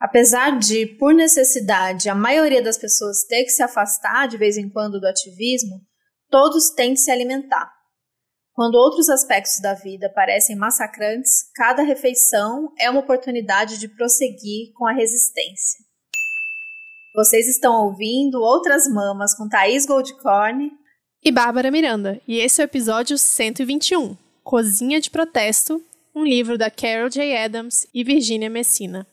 Apesar de, por necessidade, a maioria das pessoas ter que se afastar de vez em quando do ativismo, todos têm de se alimentar. Quando outros aspectos da vida parecem massacrantes, cada refeição é uma oportunidade de prosseguir com a resistência. Vocês estão ouvindo Outras Mamas com Thaís Goldcorn e Bárbara Miranda, e esse é o episódio 121, Cozinha de Protesto, um livro da Carol J. Adams e Virginia Messina.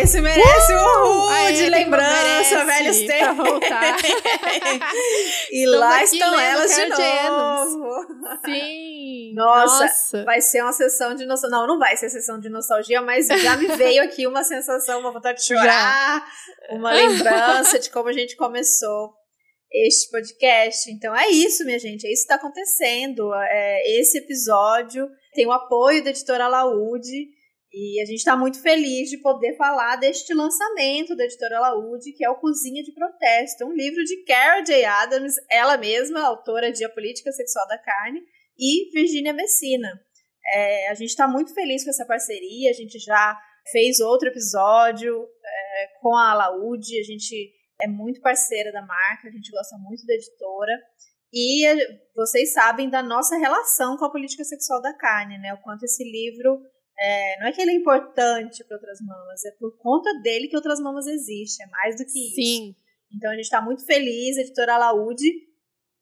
Esse merece um uhul Aê, de lembrança, velhos tempos. e Estamos lá estão elas de novo. Sim. Nossa, Nossa, vai ser uma sessão de nostalgia. Não, não vai ser sessão de nostalgia, mas já me veio aqui uma sensação, uma vontade de chorar, já. uma lembrança de como a gente começou este podcast. Então é isso, minha gente, é isso que está acontecendo. É, esse episódio tem o apoio da editora Laude. E a gente está muito feliz de poder falar deste lançamento da editora Laúde, que é o Cozinha de Protesto, um livro de Carol J. Adams, ela mesma, autora de A Política Sexual da Carne, e Virginia Messina. É, a gente está muito feliz com essa parceria, a gente já fez outro episódio é, com a Laúde, a gente é muito parceira da marca, a gente gosta muito da editora. E vocês sabem da nossa relação com a política sexual da carne, né? O quanto esse livro é, não é que ele é importante para outras mamas, é por conta dele que outras mamas existem, é mais do que isso. Sim. Então a gente está muito feliz, editora Laúde.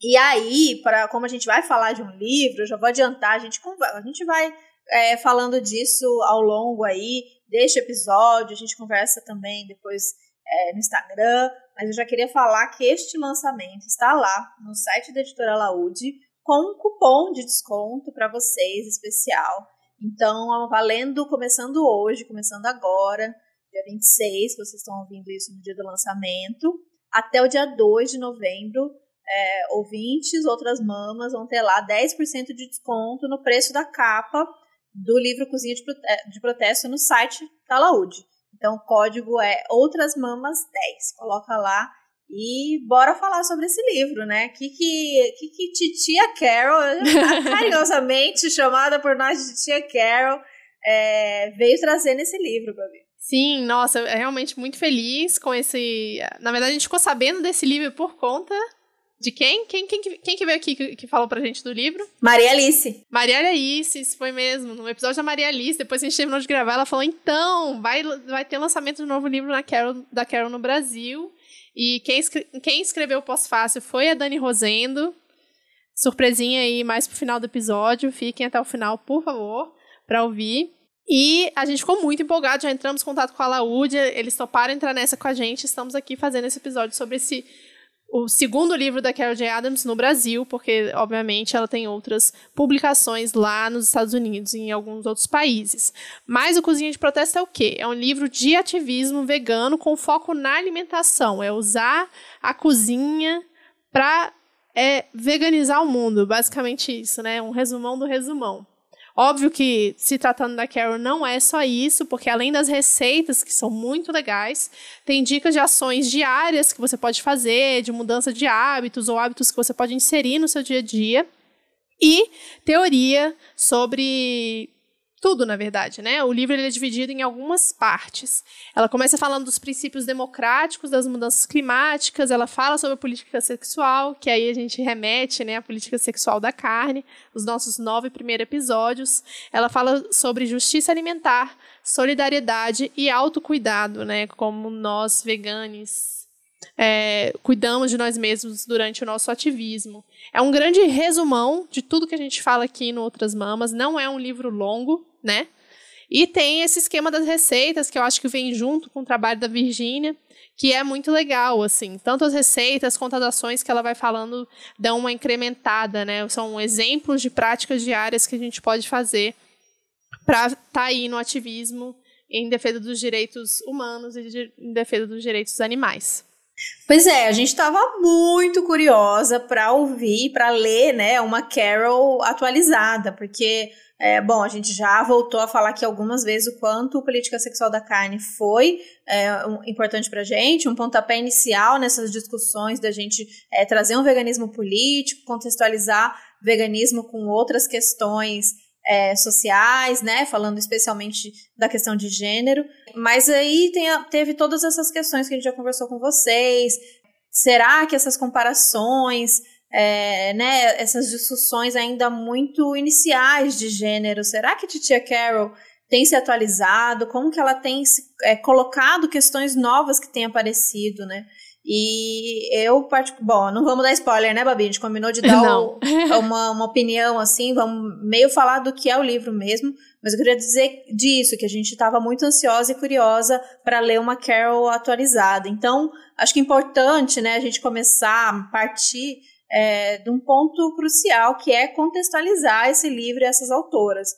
E aí, para como a gente vai falar de um livro, eu já vou adiantar, a gente, a gente vai é, falando disso ao longo aí deste episódio, a gente conversa também depois é, no Instagram, mas eu já queria falar que este lançamento está lá no site da editora Laúde com um cupom de desconto para vocês especial. Então, valendo, começando hoje, começando agora, dia 26, que vocês estão ouvindo isso no dia do lançamento, até o dia 2 de novembro, é, ouvintes, outras mamas vão ter lá 10% de desconto no preço da capa do livro Cozinha de, de Protesto no site da Laude. Então, o código é Outras Mamas 10. Coloca lá e bora falar sobre esse livro, né? Que que, que, que titia Carol, carinhosamente chamada por nós de titia Carol, é, veio trazer nesse livro, Gabi. Sim, nossa, realmente muito feliz com esse. Na verdade, a gente ficou sabendo desse livro por conta de quem? Quem, quem, quem que veio aqui que, que, falou pra gente do livro? Maria Alice. Maria Alice, isso foi mesmo. No episódio da Maria Alice, depois que a gente terminou de gravar, ela falou: então, vai, vai ter lançamento de um novo livro na Carol, da Carol no Brasil. E quem, quem escreveu o pós-fácil foi a Dani Rosendo. Surpresinha aí mais pro final do episódio. Fiquem até o final, por favor, para ouvir. E a gente ficou muito empolgado, já entramos em contato com a Laúde, eles toparam entrar nessa com a gente. Estamos aqui fazendo esse episódio sobre esse o segundo livro da Carol J. Adams no Brasil, porque, obviamente, ela tem outras publicações lá nos Estados Unidos e em alguns outros países. Mas o Cozinha de Protesto é o quê? É um livro de ativismo vegano com foco na alimentação. É usar a cozinha para é, veganizar o mundo, basicamente isso, né? Um resumão do resumão. Óbvio que, se tratando da Carol, não é só isso, porque além das receitas, que são muito legais, tem dicas de ações diárias que você pode fazer, de mudança de hábitos ou hábitos que você pode inserir no seu dia a dia. E teoria sobre tudo, na verdade, né? O livro é dividido em algumas partes. Ela começa falando dos princípios democráticos, das mudanças climáticas, ela fala sobre a política sexual, que aí a gente remete, né, à política sexual da carne, os nossos nove primeiros episódios. Ela fala sobre justiça alimentar, solidariedade e autocuidado, né, como nós veganos é, cuidamos de nós mesmos durante o nosso ativismo. É um grande resumão de tudo que a gente fala aqui no Outras Mamas. Não é um livro longo, né? E tem esse esquema das receitas, que eu acho que vem junto com o trabalho da Virgínia, que é muito legal, assim. Tanto as receitas quanto as ações que ela vai falando dão uma incrementada, né? São exemplos de práticas diárias que a gente pode fazer para estar tá aí no ativismo em defesa dos direitos humanos e de, em defesa dos direitos dos animais. Pois é, a gente estava muito curiosa para ouvir, para ler, né, uma Carol atualizada, porque é, bom, a gente já voltou a falar aqui algumas vezes o quanto política sexual da carne foi é, um, importante para a gente, um pontapé inicial nessas discussões da gente é, trazer um veganismo político, contextualizar veganismo com outras questões é, sociais, né? Falando especialmente da questão de gênero. Mas aí tem, teve todas essas questões que a gente já conversou com vocês. Será que essas comparações, é, né, essas discussões ainda muito iniciais de gênero, será que Titia Carol tem se atualizado? Como que ela tem é, colocado questões novas que têm aparecido, né? E eu, bom, não vamos dar spoiler, né, Babi? A gente combinou de dar o, uma, uma opinião, assim, vamos meio falar do que é o livro mesmo, mas eu queria dizer disso, que a gente estava muito ansiosa e curiosa para ler uma Carol atualizada. Então, acho que é importante, né, a gente começar a partir é, de um ponto crucial, que é contextualizar esse livro e essas autoras.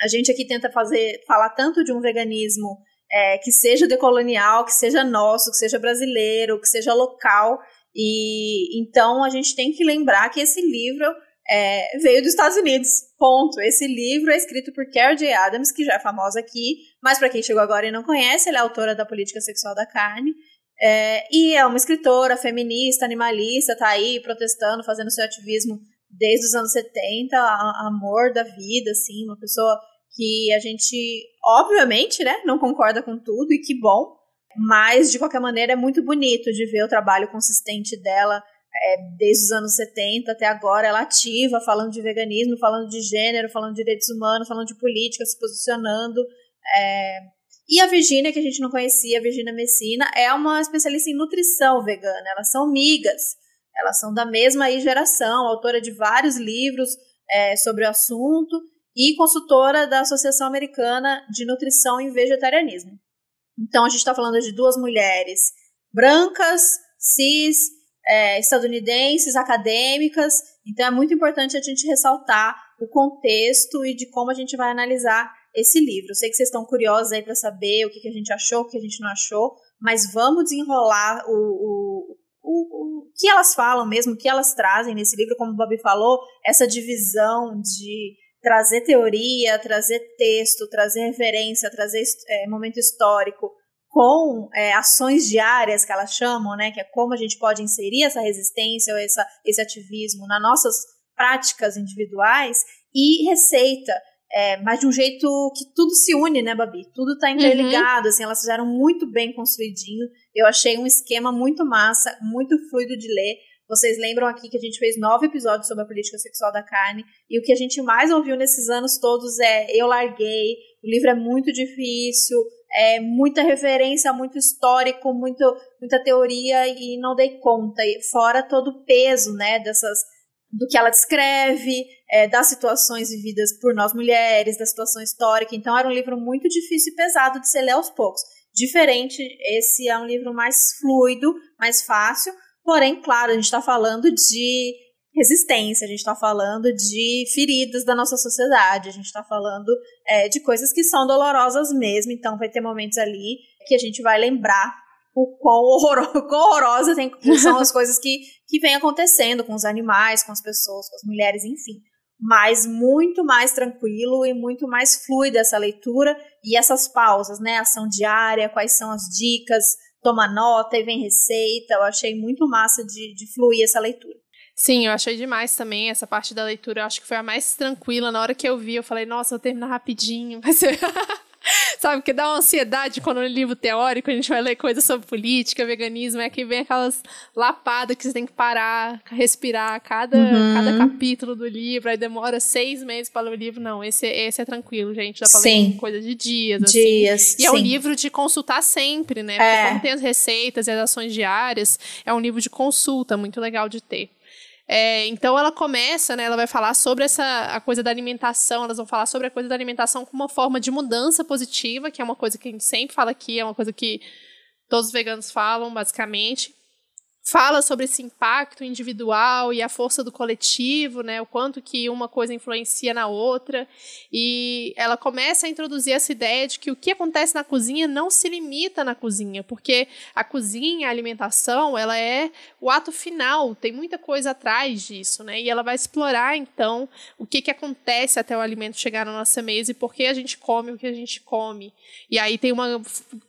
A gente aqui tenta fazer, falar tanto de um veganismo é, que seja decolonial, que seja nosso, que seja brasileiro, que seja local. E então a gente tem que lembrar que esse livro é, veio dos Estados Unidos. Ponto. Esse livro é escrito por Carol J. Adams, que já é famosa aqui, mas para quem chegou agora e não conhece, ela é autora da Política Sexual da Carne. É, e é uma escritora feminista, animalista, tá aí protestando, fazendo seu ativismo desde os anos 70, a, amor da vida, assim, uma pessoa que a gente, obviamente, né, não concorda com tudo, e que bom, mas de qualquer maneira é muito bonito de ver o trabalho consistente dela é, desde os anos 70 até agora, ela ativa, falando de veganismo, falando de gênero, falando de direitos humanos, falando de política, se posicionando. É... E a Virginia, que a gente não conhecia, a Virginia Messina, é uma especialista em nutrição vegana. Elas são migas, elas são da mesma geração, autora de vários livros é, sobre o assunto e consultora da Associação Americana de Nutrição e Vegetarianismo. Então, a gente está falando de duas mulheres brancas, cis, é, estadunidenses, acadêmicas. Então, é muito importante a gente ressaltar o contexto e de como a gente vai analisar esse livro. Sei que vocês estão curiosos aí para saber o que, que a gente achou, o que a gente não achou, mas vamos desenrolar o, o, o, o que elas falam mesmo, o que elas trazem nesse livro, como o Bob falou, essa divisão de trazer teoria, trazer texto, trazer referência, trazer é, momento histórico com é, ações diárias que elas chamam, né, que é como a gente pode inserir essa resistência ou essa, esse ativismo nas nossas práticas individuais e receita, é, mas de um jeito que tudo se une, né, Babi? Tudo está interligado, uhum. assim, elas fizeram muito bem construidinho. Eu achei um esquema muito massa, muito fluido de ler. Vocês lembram aqui que a gente fez nove episódios sobre a política sexual da carne, e o que a gente mais ouviu nesses anos todos é Eu Larguei, o livro é muito difícil, é muita referência, muito histórico, muito, muita teoria, e não dei conta. E fora todo o peso, né, dessas do que ela descreve, é, das situações vividas por nós mulheres, da situação histórica. Então, era um livro muito difícil e pesado de se ler aos poucos. Diferente, esse é um livro mais fluido, mais fácil, Porém, claro, a gente está falando de resistência, a gente está falando de feridas da nossa sociedade, a gente está falando é, de coisas que são dolorosas mesmo, então vai ter momentos ali que a gente vai lembrar o quão, horror, quão horrorosa tem, são as coisas que, que vem acontecendo com os animais, com as pessoas, com as mulheres, enfim. Mas muito mais tranquilo e muito mais fluida essa leitura e essas pausas, né? Ação diária, quais são as dicas, toma nota e vem receita. Eu achei muito massa de, de fluir essa leitura. Sim, eu achei demais também essa parte da leitura. Eu acho que foi a mais tranquila. Na hora que eu vi, eu falei, nossa, eu termino rapidinho. Vai ser. Sabe, porque dá uma ansiedade quando no livro teórico a gente vai ler coisas sobre política, veganismo, é que vem aquelas lapadas que você tem que parar, respirar cada, uhum. cada capítulo do livro, aí demora seis meses para ler o livro. Não, esse, esse é tranquilo, gente. Dá pra sim. ler coisa de dias, assim. dias E sim. é um livro de consultar sempre, né? Porque é. como tem as receitas e as ações diárias, é um livro de consulta, muito legal de ter. É, então ela começa, né? Ela vai falar sobre essa a coisa da alimentação. Elas vão falar sobre a coisa da alimentação como uma forma de mudança positiva, que é uma coisa que a gente sempre fala aqui, é uma coisa que todos os veganos falam, basicamente fala sobre esse impacto individual e a força do coletivo, né, o quanto que uma coisa influencia na outra, e ela começa a introduzir essa ideia de que o que acontece na cozinha não se limita na cozinha, porque a cozinha, a alimentação, ela é o ato final, tem muita coisa atrás disso, né, e ela vai explorar então o que que acontece até o alimento chegar na nossa mesa e por que a gente come o que a gente come. E aí tem uma,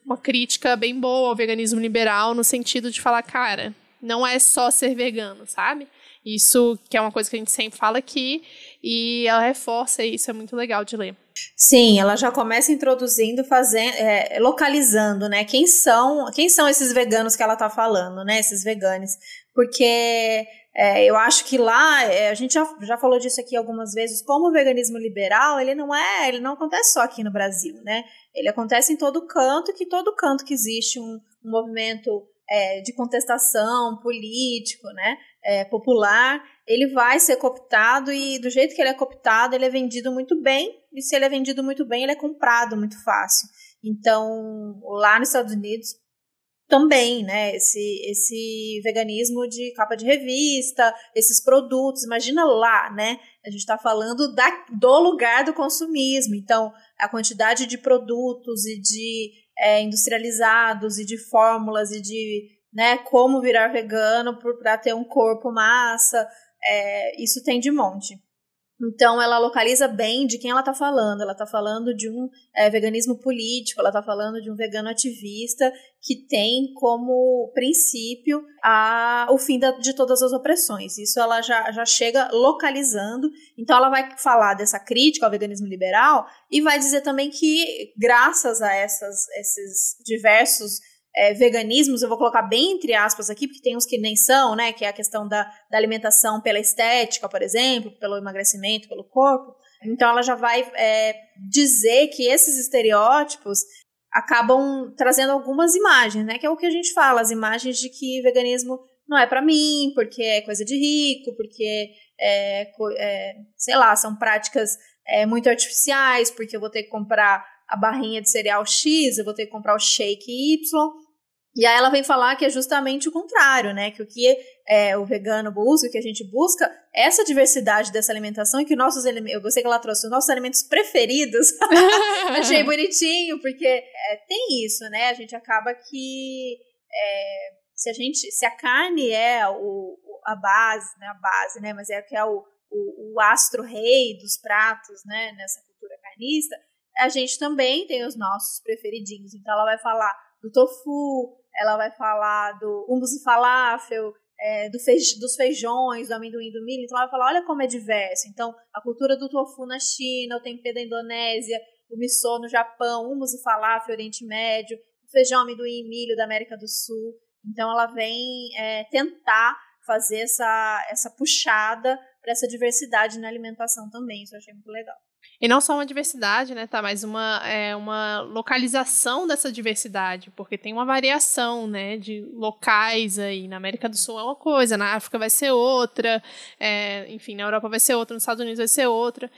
uma crítica bem boa ao veganismo liberal no sentido de falar, cara, não é só ser vegano, sabe? Isso que é uma coisa que a gente sempre fala aqui, e ela reforça isso, é muito legal de ler. Sim, ela já começa introduzindo, fazendo, é, localizando, né? Quem são, quem são esses veganos que ela está falando, né? Esses veganos. Porque é, eu acho que lá, é, a gente já, já falou disso aqui algumas vezes, como o veganismo liberal, ele não é, ele não acontece só aqui no Brasil, né? Ele acontece em todo canto, que todo canto que existe um, um movimento é, de contestação político, né? É, popular, ele vai ser cooptado e do jeito que ele é cooptado, ele é vendido muito bem, e se ele é vendido muito bem, ele é comprado muito fácil. Então, lá nos Estados Unidos, também, né? Esse, esse veganismo de capa de revista, esses produtos, imagina lá, né? A gente está falando da, do lugar do consumismo. Então, a quantidade de produtos e de é, industrializados e de fórmulas e de né, como virar vegano para ter um corpo massa, é, isso tem de monte. Então, ela localiza bem de quem ela está falando. Ela está falando de um é, veganismo político, ela está falando de um vegano ativista que tem como princípio a, o fim da, de todas as opressões. Isso ela já, já chega localizando. Então, ela vai falar dessa crítica ao veganismo liberal e vai dizer também que, graças a essas, esses diversos é, veganismos, eu vou colocar bem entre aspas aqui, porque tem uns que nem são, né? Que é a questão da, da alimentação pela estética, por exemplo, pelo emagrecimento, pelo corpo. Então ela já vai é, dizer que esses estereótipos acabam trazendo algumas imagens, né? Que é o que a gente fala, as imagens de que veganismo não é para mim, porque é coisa de rico, porque é, é sei lá, são práticas é, muito artificiais, porque eu vou ter que comprar a barrinha de cereal X, eu vou ter que comprar o shake Y. E aí ela vem falar que é justamente o contrário, né? Que o que é, o vegano busca, o que a gente busca, é essa diversidade dessa alimentação e que nossos eu gostei que ela trouxe os nossos alimentos preferidos. Achei bonitinho, porque é, tem isso, né? A gente acaba que é, se a gente, se a carne é o, a base, né? A base, né? Mas é que é o, o, o astro rei dos pratos, né? Nessa cultura carnista, a gente também tem os nossos preferidinhos. Então ela vai falar do tofu, ela vai falar do hummus e falafel, é, do fej dos feijões, do amendoim, do milho. Então ela vai falar, olha como é diverso. Então a cultura do tofu na China, o tempê da Indonésia, o miso no Japão, hummus e falafel, Oriente Médio, o feijão, amendoim e milho da América do Sul. Então ela vem é, tentar fazer essa, essa puxada para essa diversidade na alimentação também. Isso eu achei muito legal. E não só uma diversidade, né, tá? Mas uma, é, uma localização dessa diversidade, porque tem uma variação, né, de locais aí. Na América do Sul é uma coisa, na África vai ser outra, é, enfim, na Europa vai ser outra, nos Estados Unidos vai ser outra.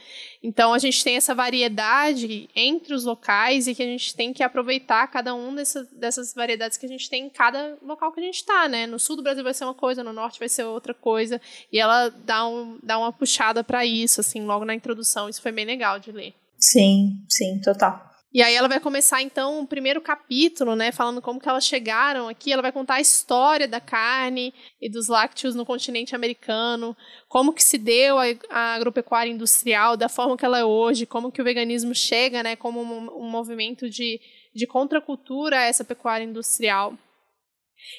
Então a gente tem essa variedade entre os locais e que a gente tem que aproveitar cada um dessa, dessas variedades que a gente tem em cada local que a gente está, né? No sul do Brasil vai ser uma coisa, no norte vai ser outra coisa. E ela dá, um, dá uma puxada para isso, assim, logo na introdução. Isso foi bem legal de ler. Sim, sim, total. E aí ela vai começar então o primeiro capítulo, né, falando como que elas chegaram aqui, ela vai contar a história da carne e dos lácteos no continente americano, como que se deu a, a agropecuária industrial, da forma que ela é hoje, como que o veganismo chega, né, como um, um movimento de, de contracultura a essa pecuária industrial.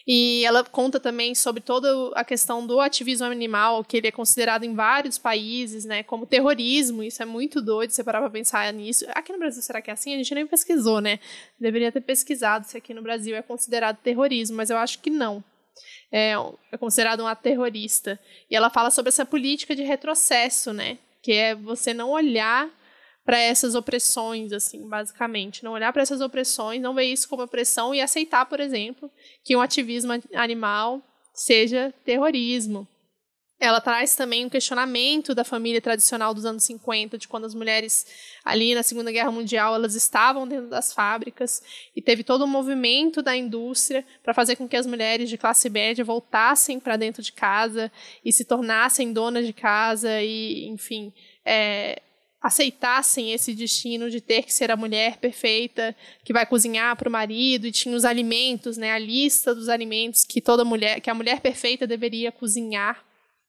E ela conta também sobre toda a questão do ativismo animal, que ele é considerado em vários países, né, como terrorismo. Isso é muito doido, você parar pra pensar nisso. Aqui no Brasil, será que é assim? A gente nem pesquisou, né? Deveria ter pesquisado se aqui no Brasil é considerado terrorismo, mas eu acho que não. É, é considerado um terrorista. E ela fala sobre essa política de retrocesso, né? Que é você não olhar para essas opressões, assim, basicamente. Não olhar para essas opressões, não ver isso como opressão e aceitar, por exemplo, que um ativismo animal seja terrorismo. Ela traz também um questionamento da família tradicional dos anos 50, de quando as mulheres ali na Segunda Guerra Mundial elas estavam dentro das fábricas e teve todo um movimento da indústria para fazer com que as mulheres de classe média voltassem para dentro de casa e se tornassem donas de casa e, enfim, é, aceitassem esse destino de ter que ser a mulher perfeita que vai cozinhar para o marido e tinha os alimentos, né, a lista dos alimentos que toda mulher, que a mulher perfeita deveria cozinhar.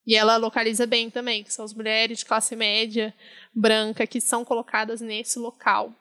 E ela localiza bem também, que são as mulheres de classe média branca que são colocadas nesse local.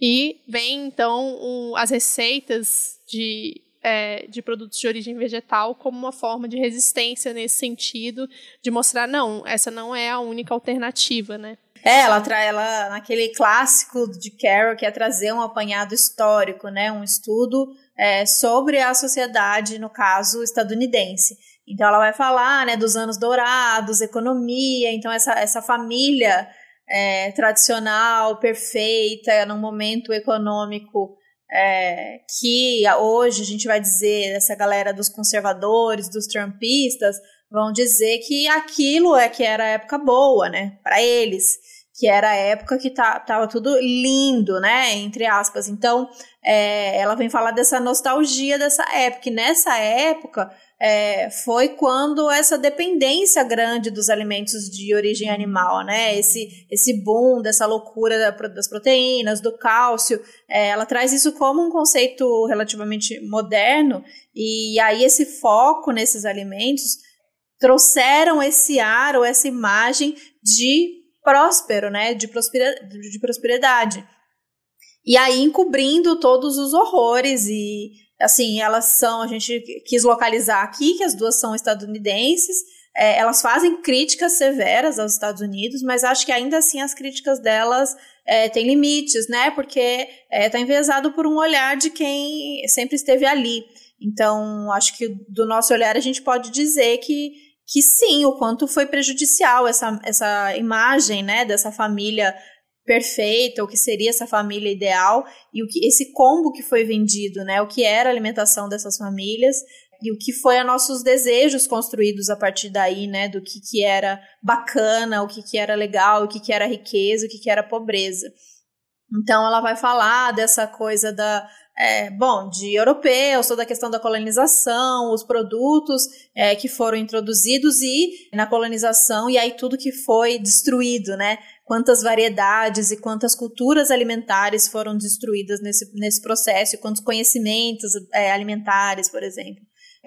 E vem então um, as receitas de é, de produtos de origem vegetal como uma forma de resistência nesse sentido, de mostrar, não, essa não é a única alternativa, né? É, ela traz ela naquele clássico de Carol que é trazer um apanhado histórico, né, um estudo é, sobre a sociedade, no caso estadunidense. Então ela vai falar, né, dos anos dourados, economia, então essa, essa família é, tradicional, perfeita, num momento econômico é, que hoje a gente vai dizer, essa galera dos conservadores, dos trumpistas, vão dizer que aquilo é que era a época boa, né, para eles, que era a época que tá, tava tudo lindo, né, entre aspas. Então, é, ela vem falar dessa nostalgia dessa época, e nessa época é, foi quando essa dependência grande dos alimentos de origem animal, né? Esse, esse boom dessa loucura das proteínas, do cálcio, é, ela traz isso como um conceito relativamente moderno, e aí esse foco nesses alimentos trouxeram esse ar ou essa imagem de próspero, né? De, de prosperidade. E aí encobrindo todos os horrores e assim, elas são, a gente quis localizar aqui que as duas são estadunidenses, é, elas fazem críticas severas aos Estados Unidos, mas acho que ainda assim as críticas delas é, têm limites, né? Porque está é, tá por um olhar de quem sempre esteve ali. Então, acho que do nosso olhar a gente pode dizer que, que sim, o quanto foi prejudicial essa, essa imagem né, dessa família perfeita, o que seria essa família ideal e o que esse combo que foi vendido, né? O que era a alimentação dessas famílias e o que foi a nossos desejos construídos a partir daí, né? Do que, que era bacana, o que, que era legal, o que, que era riqueza, o que, que era pobreza. Então ela vai falar dessa coisa da é, bom, de europeus, toda a questão da colonização, os produtos é, que foram introduzidos e na colonização, e aí tudo que foi destruído, né? quantas variedades e quantas culturas alimentares foram destruídas nesse, nesse processo, quantos conhecimentos é, alimentares, por exemplo.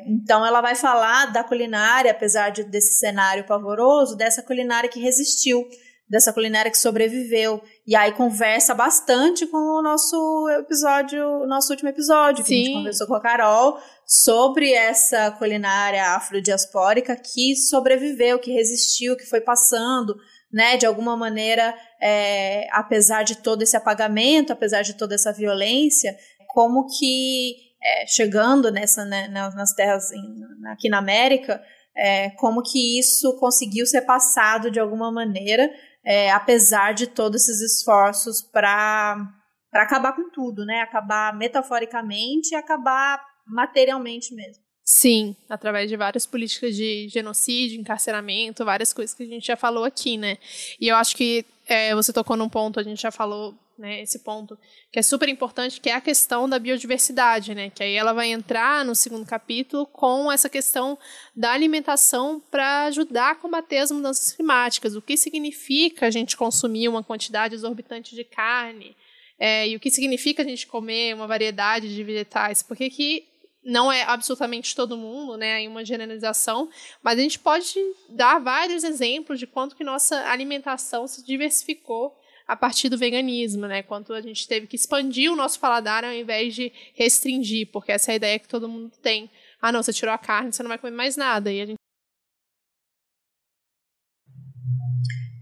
Então, ela vai falar da culinária, apesar de, desse cenário pavoroso, dessa culinária que resistiu, dessa culinária que sobreviveu. E aí conversa bastante com o nosso episódio, o nosso último episódio, que Sim. a gente conversou com a Carol sobre essa culinária afrodiaspórica que sobreviveu, que resistiu, que foi passando né, de alguma maneira, é, apesar de todo esse apagamento, apesar de toda essa violência, como que é, chegando nessa, né, nas terras em, aqui na América, é, como que isso conseguiu ser passado de alguma maneira, é, apesar de todos esses esforços para acabar com tudo, né? Acabar metaforicamente e acabar materialmente mesmo. Sim, através de várias políticas de genocídio, encarceramento, várias coisas que a gente já falou aqui, né? E eu acho que é, você tocou num ponto, a gente já falou, né, esse ponto, que é super importante, que é a questão da biodiversidade, né? Que aí ela vai entrar no segundo capítulo com essa questão da alimentação para ajudar a combater as mudanças climáticas. O que significa a gente consumir uma quantidade exorbitante de carne, é, e o que significa a gente comer uma variedade de vegetais, porque que não é absolutamente todo mundo, né, em uma generalização, mas a gente pode dar vários exemplos de quanto que nossa alimentação se diversificou a partir do veganismo, né, quanto a gente teve que expandir o nosso paladar ao invés de restringir, porque essa é a ideia que todo mundo tem. Ah, não, você tirou a carne, você não vai comer mais nada, e a gente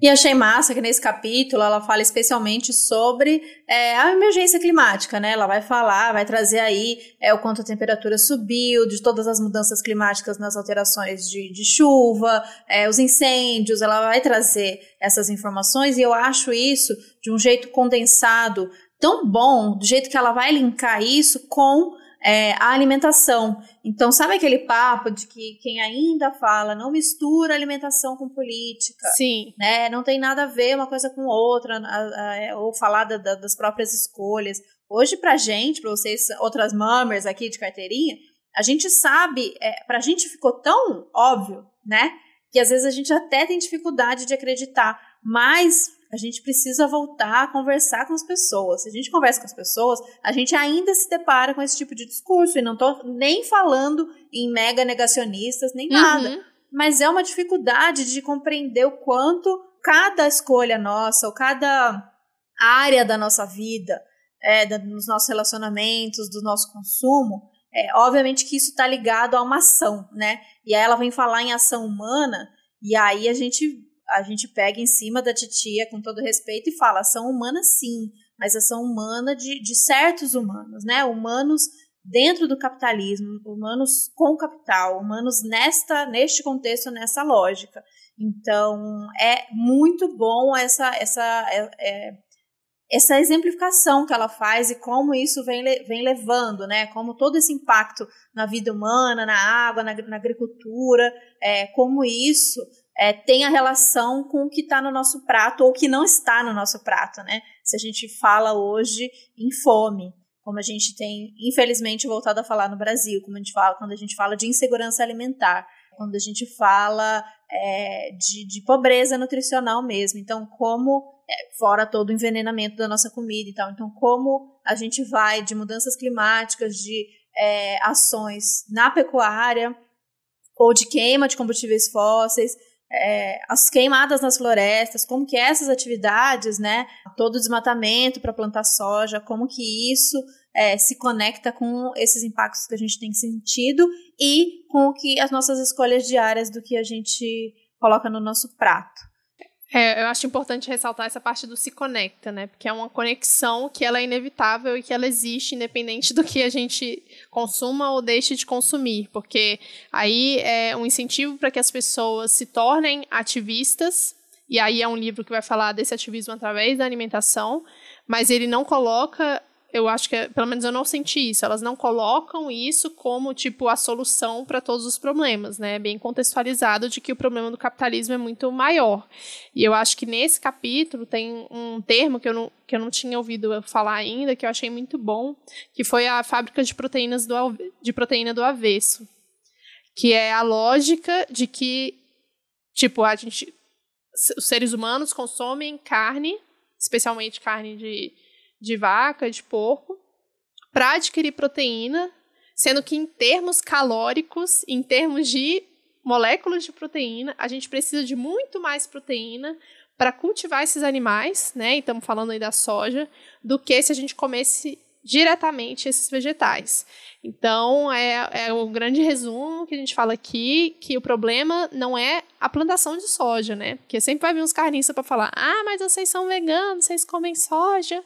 E achei massa que nesse capítulo ela fala especialmente sobre é, a emergência climática, né? Ela vai falar, vai trazer aí é, o quanto a temperatura subiu, de todas as mudanças climáticas nas alterações de, de chuva, é, os incêndios, ela vai trazer essas informações e eu acho isso de um jeito condensado tão bom, do jeito que ela vai linkar isso com é, a alimentação. Então, sabe aquele papo de que quem ainda fala não mistura alimentação com política? Sim. Né? Não tem nada a ver uma coisa com outra, a, a, é, ou falar da, da, das próprias escolhas. Hoje, pra gente, pra vocês, outras mammers aqui de carteirinha, a gente sabe, é, pra gente ficou tão óbvio, né? Que às vezes a gente até tem dificuldade de acreditar. Mas a gente precisa voltar a conversar com as pessoas. Se a gente conversa com as pessoas, a gente ainda se depara com esse tipo de discurso. E não estou nem falando em mega negacionistas, nem uhum. nada. Mas é uma dificuldade de compreender o quanto cada escolha nossa, ou cada área da nossa vida, é, dos nossos relacionamentos, do nosso consumo, É, obviamente que isso está ligado a uma ação, né? E aí ela vem falar em ação humana, e aí a gente, a gente pega em cima da titia com todo respeito e fala: ação humana sim, mas ação humana de, de certos humanos, né? Humanos dentro do capitalismo, humanos com capital, humanos nesta, neste contexto, nessa lógica. Então, é muito bom essa, essa, é, é, essa exemplificação que ela faz e como isso vem, vem levando, né? Como todo esse impacto na vida humana, na água, na, na agricultura, é, como isso é, tem a relação com o que está no nosso prato ou que não está no nosso prato, né? Se a gente fala hoje em fome, como a gente tem, infelizmente, voltado a falar no Brasil, como a gente fala quando a gente fala de insegurança alimentar, quando a gente fala é, de, de, pobreza nutricional mesmo. Então, como, é, fora todo o envenenamento da nossa comida e tal, então, como a gente vai de mudanças climáticas, de é, ações na pecuária, ou de queima de combustíveis fósseis, é, as queimadas nas florestas, como que essas atividades, né, todo o desmatamento para plantar soja, como que isso é, se conecta com esses impactos que a gente tem sentido e com o que as nossas escolhas diárias do que a gente coloca no nosso prato. É, eu acho importante ressaltar essa parte do se conecta, né? Porque é uma conexão que ela é inevitável e que ela existe independente do que a gente consuma ou deixe de consumir, porque aí é um incentivo para que as pessoas se tornem ativistas, e aí é um livro que vai falar desse ativismo através da alimentação, mas ele não coloca eu acho que, pelo menos eu não senti isso. Elas não colocam isso como, tipo, a solução para todos os problemas, né? Bem contextualizado de que o problema do capitalismo é muito maior. E eu acho que nesse capítulo tem um termo que eu não, que eu não tinha ouvido falar ainda, que eu achei muito bom, que foi a fábrica de proteínas do, de proteína do avesso. Que é a lógica de que, tipo, a gente. Os seres humanos consomem carne, especialmente carne de de vaca, de porco, para adquirir proteína, sendo que em termos calóricos, em termos de moléculas de proteína, a gente precisa de muito mais proteína para cultivar esses animais, né? E estamos falando aí da soja, do que se a gente comesse diretamente esses vegetais. Então, é, é o grande resumo que a gente fala aqui, que o problema não é a plantação de soja, né? Porque sempre vai vir uns carnistas para falar, ah, mas vocês são veganos, vocês comem soja.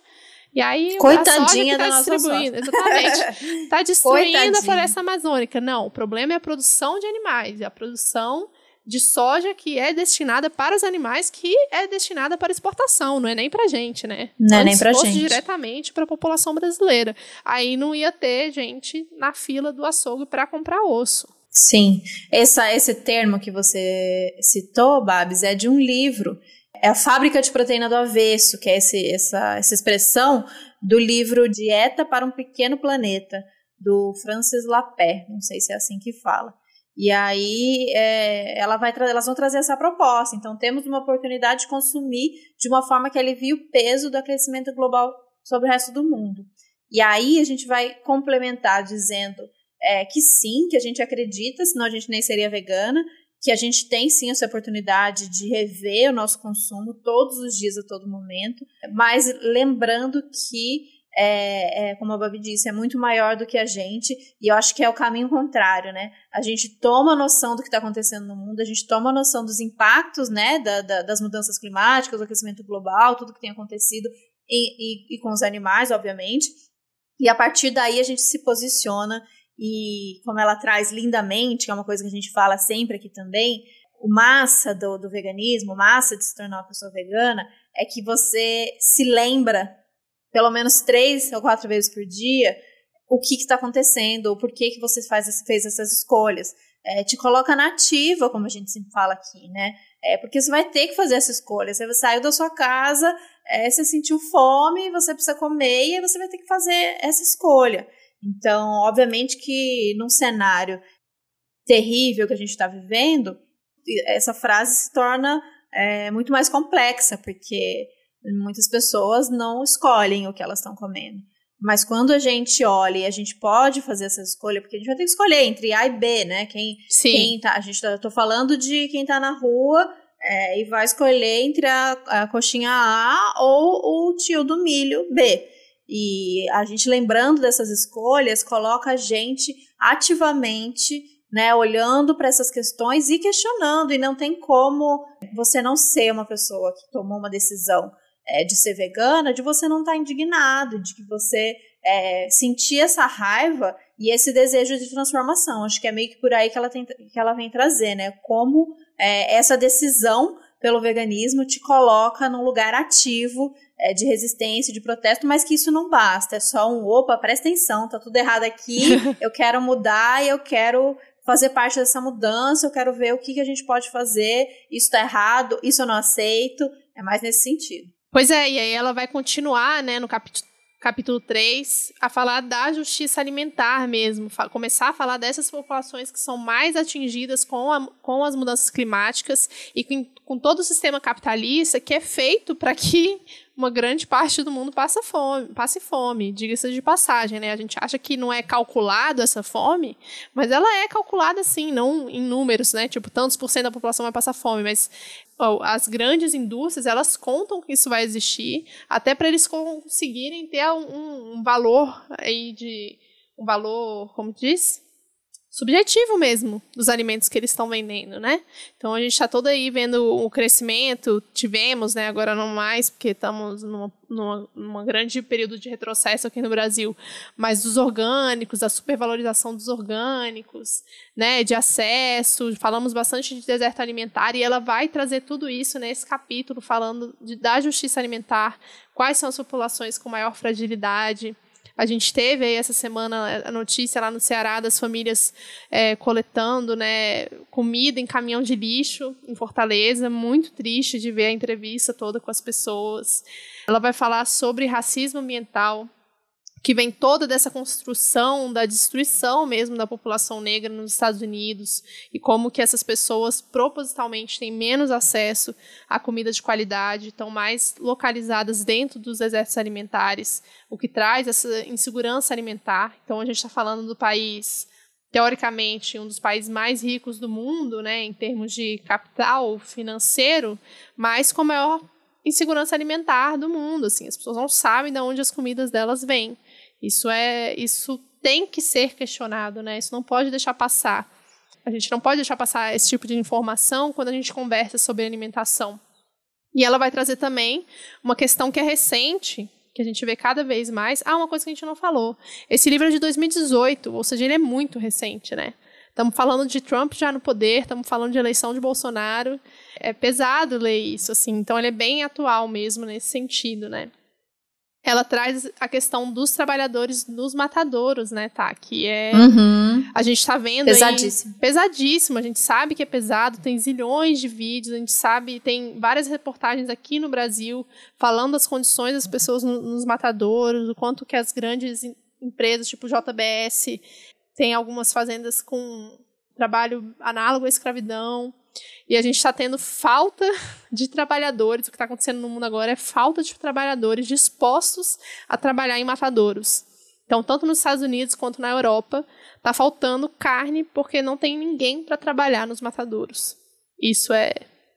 E aí Coitadinha tá da distribuindo, exatamente. Está destruindo Coitadinha. a floresta amazônica. Não, o problema é a produção de animais, é a produção de soja que é destinada para os animais, que é destinada para exportação, não é nem para gente, né? Não é nem para gente. diretamente para a população brasileira. Aí não ia ter gente na fila do açougue para comprar osso. Sim, Essa, esse termo que você citou, Babs, é de um livro é a fábrica de proteína do avesso, que é esse, essa, essa expressão do livro Dieta para um Pequeno Planeta, do Francis Lapé, não sei se é assim que fala. E aí é, ela vai elas vão trazer essa proposta. Então temos uma oportunidade de consumir de uma forma que alivie o peso do aquecimento global sobre o resto do mundo. E aí a gente vai complementar dizendo é, que sim, que a gente acredita, senão a gente nem seria vegana, que a gente tem sim essa oportunidade de rever o nosso consumo todos os dias, a todo momento, mas lembrando que, é, é, como a Babi disse, é muito maior do que a gente, e eu acho que é o caminho contrário, né? A gente toma noção do que está acontecendo no mundo, a gente toma noção dos impactos, né, da, da, das mudanças climáticas, do aquecimento global, tudo que tem acontecido, e, e, e com os animais, obviamente, e a partir daí a gente se posiciona e como ela traz lindamente, que é uma coisa que a gente fala sempre aqui também, o massa do, do veganismo, o massa de se tornar uma pessoa vegana, é que você se lembra pelo menos três ou quatro vezes por dia o que está acontecendo, ou por que, que você faz, fez essas escolhas. É, te coloca na ativa, como a gente sempre fala aqui, né? É, porque você vai ter que fazer essa escolha. Você saiu da sua casa, é, você sentiu fome, você precisa comer, e aí você vai ter que fazer essa escolha. Então, obviamente que num cenário terrível que a gente está vivendo, essa frase se torna é, muito mais complexa, porque muitas pessoas não escolhem o que elas estão comendo. Mas quando a gente olha e a gente pode fazer essa escolha, porque a gente vai ter que escolher entre A e B, né? Quem, Sim. quem tá, a gente tá, tô falando de quem tá na rua é, e vai escolher entre a, a coxinha A ou o tio do milho B. E a gente lembrando dessas escolhas coloca a gente ativamente né, olhando para essas questões e questionando, e não tem como você não ser uma pessoa que tomou uma decisão é, de ser vegana, de você não estar tá indignado, de que você é, sentir essa raiva e esse desejo de transformação. Acho que é meio que por aí que ela, tem, que ela vem trazer, né? Como é, essa decisão pelo veganismo te coloca num lugar ativo é, de resistência, de protesto, mas que isso não basta. É só um opa, presta atenção, tá tudo errado aqui, eu quero mudar e eu quero fazer parte dessa mudança, eu quero ver o que, que a gente pode fazer, isso está errado, isso eu não aceito, é mais nesse sentido. Pois é, e aí ela vai continuar, né, no capítulo capítulo 3, a falar da justiça alimentar mesmo, começar a falar dessas populações que são mais atingidas com, a, com as mudanças climáticas e com, com todo o sistema capitalista que é feito para que uma grande parte do mundo passa fome, passe fome, diga-se de passagem, né? A gente acha que não é calculado essa fome, mas ela é calculada sim, não em números, né? Tipo, tantos por cento da população vai passar fome, mas as grandes indústrias, elas contam que isso vai existir, até para eles conseguirem ter um, um valor aí de um valor, como diz? Subjetivo mesmo dos alimentos que eles estão vendendo, né? Então a gente está todo aí vendo o crescimento, tivemos, né? Agora não mais, porque estamos numa, numa, numa, grande período de retrocesso aqui no Brasil, mas dos orgânicos, da supervalorização dos orgânicos, né? De acesso, falamos bastante de deserto alimentar e ela vai trazer tudo isso nesse capítulo falando de, da justiça alimentar, quais são as populações com maior fragilidade a gente teve aí essa semana a notícia lá no Ceará das famílias é, coletando né, comida em caminhão de lixo em Fortaleza. Muito triste de ver a entrevista toda com as pessoas. Ela vai falar sobre racismo ambiental, que vem toda dessa construção da destruição mesmo da população negra nos Estados Unidos e como que essas pessoas propositalmente têm menos acesso à comida de qualidade, estão mais localizadas dentro dos desertos alimentares, o que traz essa insegurança alimentar. Então a gente está falando do país teoricamente um dos países mais ricos do mundo, né, em termos de capital financeiro, mas com maior insegurança alimentar do mundo, assim, as pessoas não sabem de onde as comidas delas vêm. Isso é, isso tem que ser questionado, né? Isso não pode deixar passar. A gente não pode deixar passar esse tipo de informação quando a gente conversa sobre alimentação. E ela vai trazer também uma questão que é recente, que a gente vê cada vez mais. Ah, uma coisa que a gente não falou. Esse livro é de 2018, ou seja, ele é muito recente, né? Estamos falando de Trump já no poder, estamos falando de eleição de Bolsonaro. É pesado ler isso, assim. Então ele é bem atual mesmo nesse sentido, né? Ela traz a questão dos trabalhadores nos matadouros, né, tá? Que é. Uhum. A gente tá vendo. Pesadíssimo. Aí, pesadíssimo. A gente sabe que é pesado, tem zilhões de vídeos, a gente sabe, tem várias reportagens aqui no Brasil falando das condições das pessoas no, nos matadouros, o quanto que as grandes empresas, tipo JBS, tem algumas fazendas com trabalho análogo à escravidão. E a gente está tendo falta de trabalhadores. O que está acontecendo no mundo agora é falta de trabalhadores dispostos a trabalhar em matadouros. Então, tanto nos Estados Unidos quanto na Europa, está faltando carne porque não tem ninguém para trabalhar nos matadouros. Isso é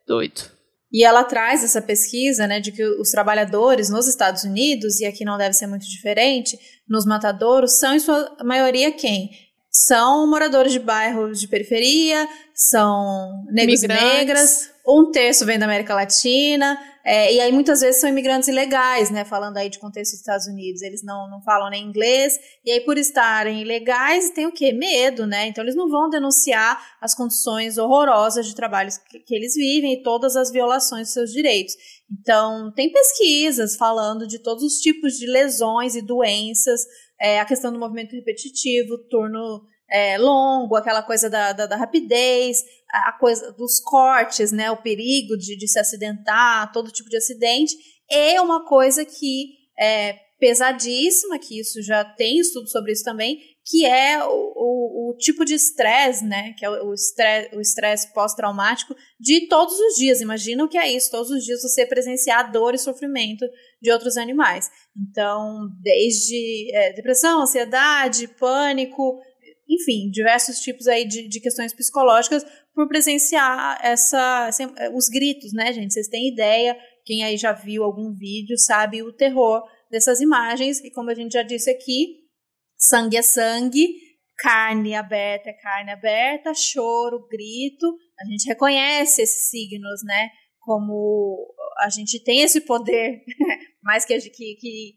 doido. E ela traz essa pesquisa, né, de que os trabalhadores nos Estados Unidos, e aqui não deve ser muito diferente, nos matadouros, são em sua maioria quem? São moradores de bairros de periferia, são negros Migrantes. negras, um terço vem da América Latina, é, e aí muitas vezes são imigrantes ilegais, né? Falando aí de contexto dos Estados Unidos, eles não, não falam nem inglês, e aí por estarem ilegais tem o quê? Medo, né? Então eles não vão denunciar as condições horrorosas de trabalho que, que eles vivem e todas as violações dos seus direitos. Então, tem pesquisas falando de todos os tipos de lesões e doenças é, a questão do movimento repetitivo, turno é, longo, aquela coisa da, da, da, rapidez, a coisa dos cortes, né, o perigo de, de se acidentar, todo tipo de acidente, é uma coisa que é pesadíssima, que isso já tem estudo sobre isso também, que é o, o, o tipo de estresse, né, que é o estresse pós-traumático de todos os dias. Imagina o que é isso, todos os dias você presenciar dor e sofrimento de outros animais. Então, desde é, depressão, ansiedade, pânico, enfim, diversos tipos aí de, de questões psicológicas por presenciar essa, essa, os gritos, né, gente? Vocês têm ideia, quem aí já viu algum vídeo sabe o terror dessas imagens, e como a gente já disse aqui, sangue é sangue, carne aberta é carne aberta, choro, grito, a gente reconhece esses signos, né? Como a gente tem esse poder, mais que, que, que,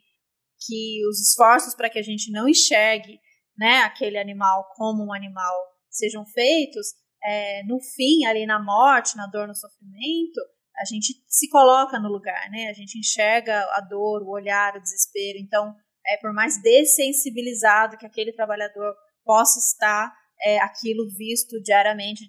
que os esforços para que a gente não enxergue né, aquele animal como um animal sejam feitos, é, no fim, ali na morte, na dor, no sofrimento, a gente se coloca no lugar, né? A gente enxerga a dor, o olhar, o desespero. Então, é, por mais dessensibilizado que aquele trabalhador possa estar, é, aquilo visto diariamente,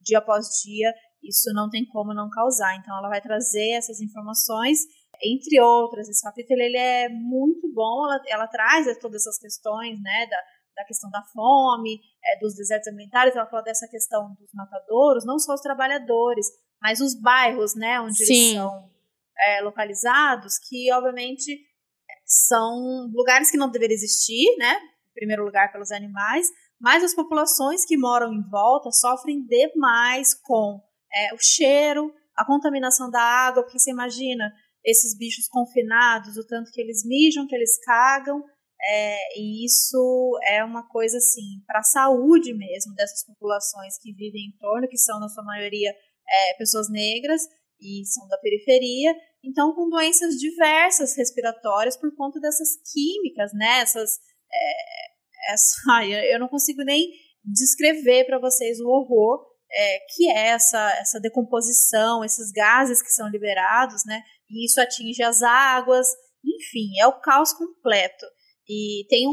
dia após dia, isso não tem como não causar. Então, ela vai trazer essas informações, entre outras. Esse capítulo ele é muito bom, ela, ela traz todas essas questões, né, da, da questão da fome, é, dos desertos alimentares, ela fala dessa questão dos matadouros, não só os trabalhadores, mas os bairros, né, onde Sim. eles são é, localizados, que obviamente são lugares que não deveriam existir, né, em primeiro lugar pelos animais, mas as populações que moram em volta sofrem demais com é, o cheiro, a contaminação da água, porque você imagina esses bichos confinados, o tanto que eles mijam, que eles cagam, é, e isso é uma coisa assim para a saúde mesmo dessas populações que vivem em torno, que são na sua maioria é, pessoas negras e são da periferia, então com doenças diversas respiratórias por conta dessas químicas, né? Essas, é, essa, eu não consigo nem descrever para vocês o horror é, que é essa, essa decomposição, esses gases que são liberados, né? E isso atinge as águas, enfim, é o caos completo. E tem um,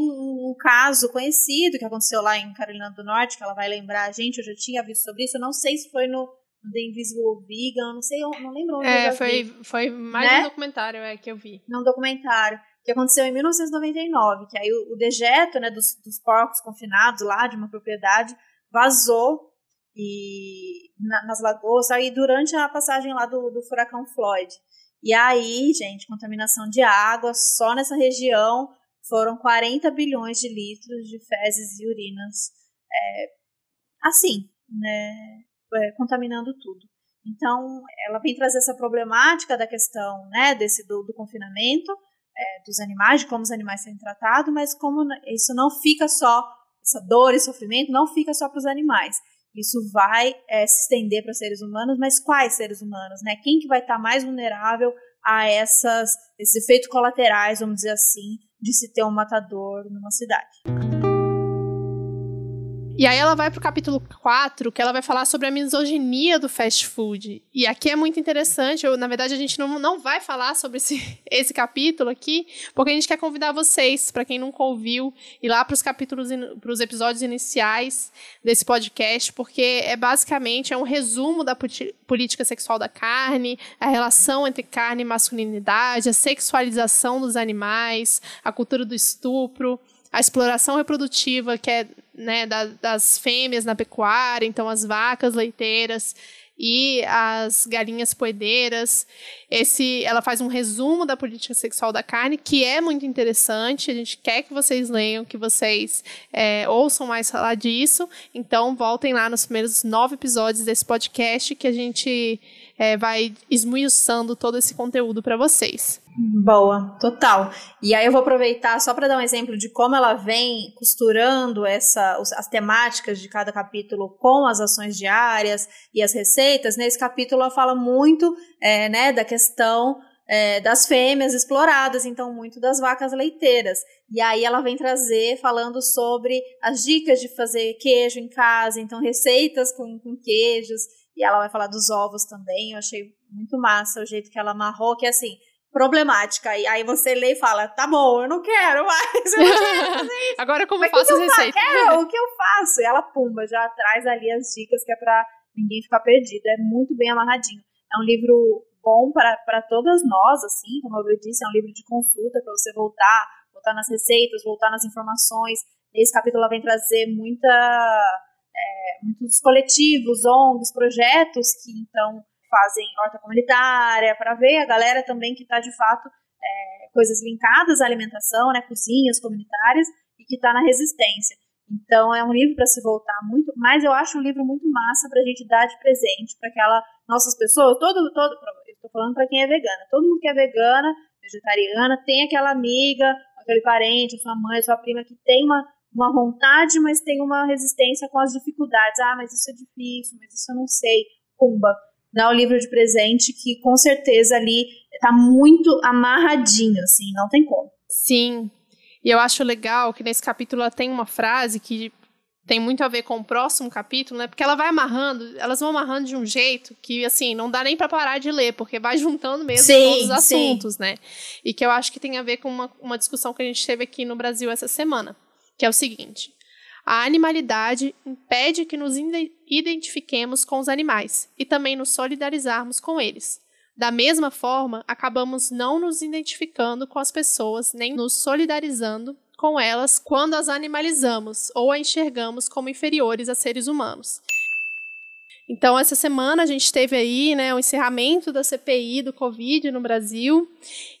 um, caso conhecido que aconteceu lá em Carolina do Norte, que ela vai lembrar a gente, eu já tinha visto sobre isso, eu não sei se foi no, no The Invisible Vegan, não sei, não lembro onde É, foi, vi. foi mais né? um documentário é, que eu vi. Num documentário, que aconteceu em 1999, que aí o, o dejeto né, dos, dos porcos confinados lá de uma propriedade vazou e na, nas lagoas, aí durante a passagem lá do, do furacão Floyd. E aí, gente, contaminação de água só nessa região foram 40 bilhões de litros de fezes e urinas, é, assim, né, é, contaminando tudo. Então, ela vem trazer essa problemática da questão né, desse do, do confinamento é, dos animais, de como os animais são tratados, mas como isso não fica só, essa dor e sofrimento não fica só para os animais. Isso vai é, se estender para seres humanos, mas quais seres humanos? Né? Quem que vai estar tá mais vulnerável a essas, esses efeitos colaterais, vamos dizer assim, de se ter um matador numa cidade. E aí ela vai pro capítulo 4, que ela vai falar sobre a misoginia do fast food. E aqui é muito interessante, eu, na verdade a gente não, não vai falar sobre esse, esse capítulo aqui, porque a gente quer convidar vocês, para quem nunca ouviu, ir lá pros capítulos, pros episódios iniciais desse podcast, porque é basicamente é um resumo da política sexual da carne, a relação entre carne e masculinidade, a sexualização dos animais, a cultura do estupro, a exploração reprodutiva, que é né, da, das fêmeas na pecuária, então as vacas leiteiras e as galinhas poedeiras. Esse, ela faz um resumo da política sexual da carne, que é muito interessante. A gente quer que vocês leiam, que vocês é, ouçam mais falar disso. Então, voltem lá nos primeiros nove episódios desse podcast que a gente é, vai esmiuçando todo esse conteúdo para vocês. Boa, total. E aí eu vou aproveitar só para dar um exemplo de como ela vem costurando essa, as temáticas de cada capítulo com as ações diárias e as receitas. Nesse capítulo ela fala muito é, né, da questão é, das fêmeas exploradas, então muito das vacas leiteiras. E aí ela vem trazer falando sobre as dicas de fazer queijo em casa, então receitas com, com queijos e ela vai falar dos ovos também. Eu achei muito massa o jeito que ela amarrou, que é assim, problemática. E aí você lê e fala, tá bom, eu não quero mais. Eu não quero Agora como Mas faço as receitas? Quero, o que eu faço? E ela, pumba, já traz ali as dicas que é pra ninguém ficar perdido. É muito bem amarradinho. É um livro bom para todas nós, assim, como eu disse, é um livro de consulta para você voltar, voltar nas receitas, voltar nas informações. Nesse capítulo ela vem trazer muita é, muitos coletivos, ONGs, projetos que então fazem horta comunitária, para ver a galera também que está de fato é, coisas linkadas à alimentação, né, cozinhas comunitárias e que está na resistência. Então é um livro para se voltar muito, mas eu acho um livro muito massa para a gente dar de presente para aquela nossas pessoas, todo todo, estou falando para quem é vegana, todo mundo que é vegana vegetariana, tem aquela amiga, aquele parente, sua mãe, sua prima que tem uma, uma vontade, mas tem uma resistência com as dificuldades. Ah, mas isso é difícil, mas isso eu não sei. Pumba, dá o livro de presente que com certeza ali tá muito amarradinho, assim, não tem como. Sim. E eu acho legal que nesse capítulo ela tem uma frase que tem muito a ver com o próximo capítulo, né? Porque ela vai amarrando, elas vão amarrando de um jeito que, assim, não dá nem para parar de ler, porque vai juntando mesmo sim, todos os assuntos, sim. né? E que eu acho que tem a ver com uma, uma discussão que a gente teve aqui no Brasil essa semana, que é o seguinte: a animalidade impede que nos identifiquemos com os animais e também nos solidarizarmos com eles. Da mesma forma, acabamos não nos identificando com as pessoas nem nos solidarizando com elas quando as animalizamos ou a enxergamos como inferiores a seres humanos. Então, essa semana a gente teve aí né, o encerramento da CPI do Covid no Brasil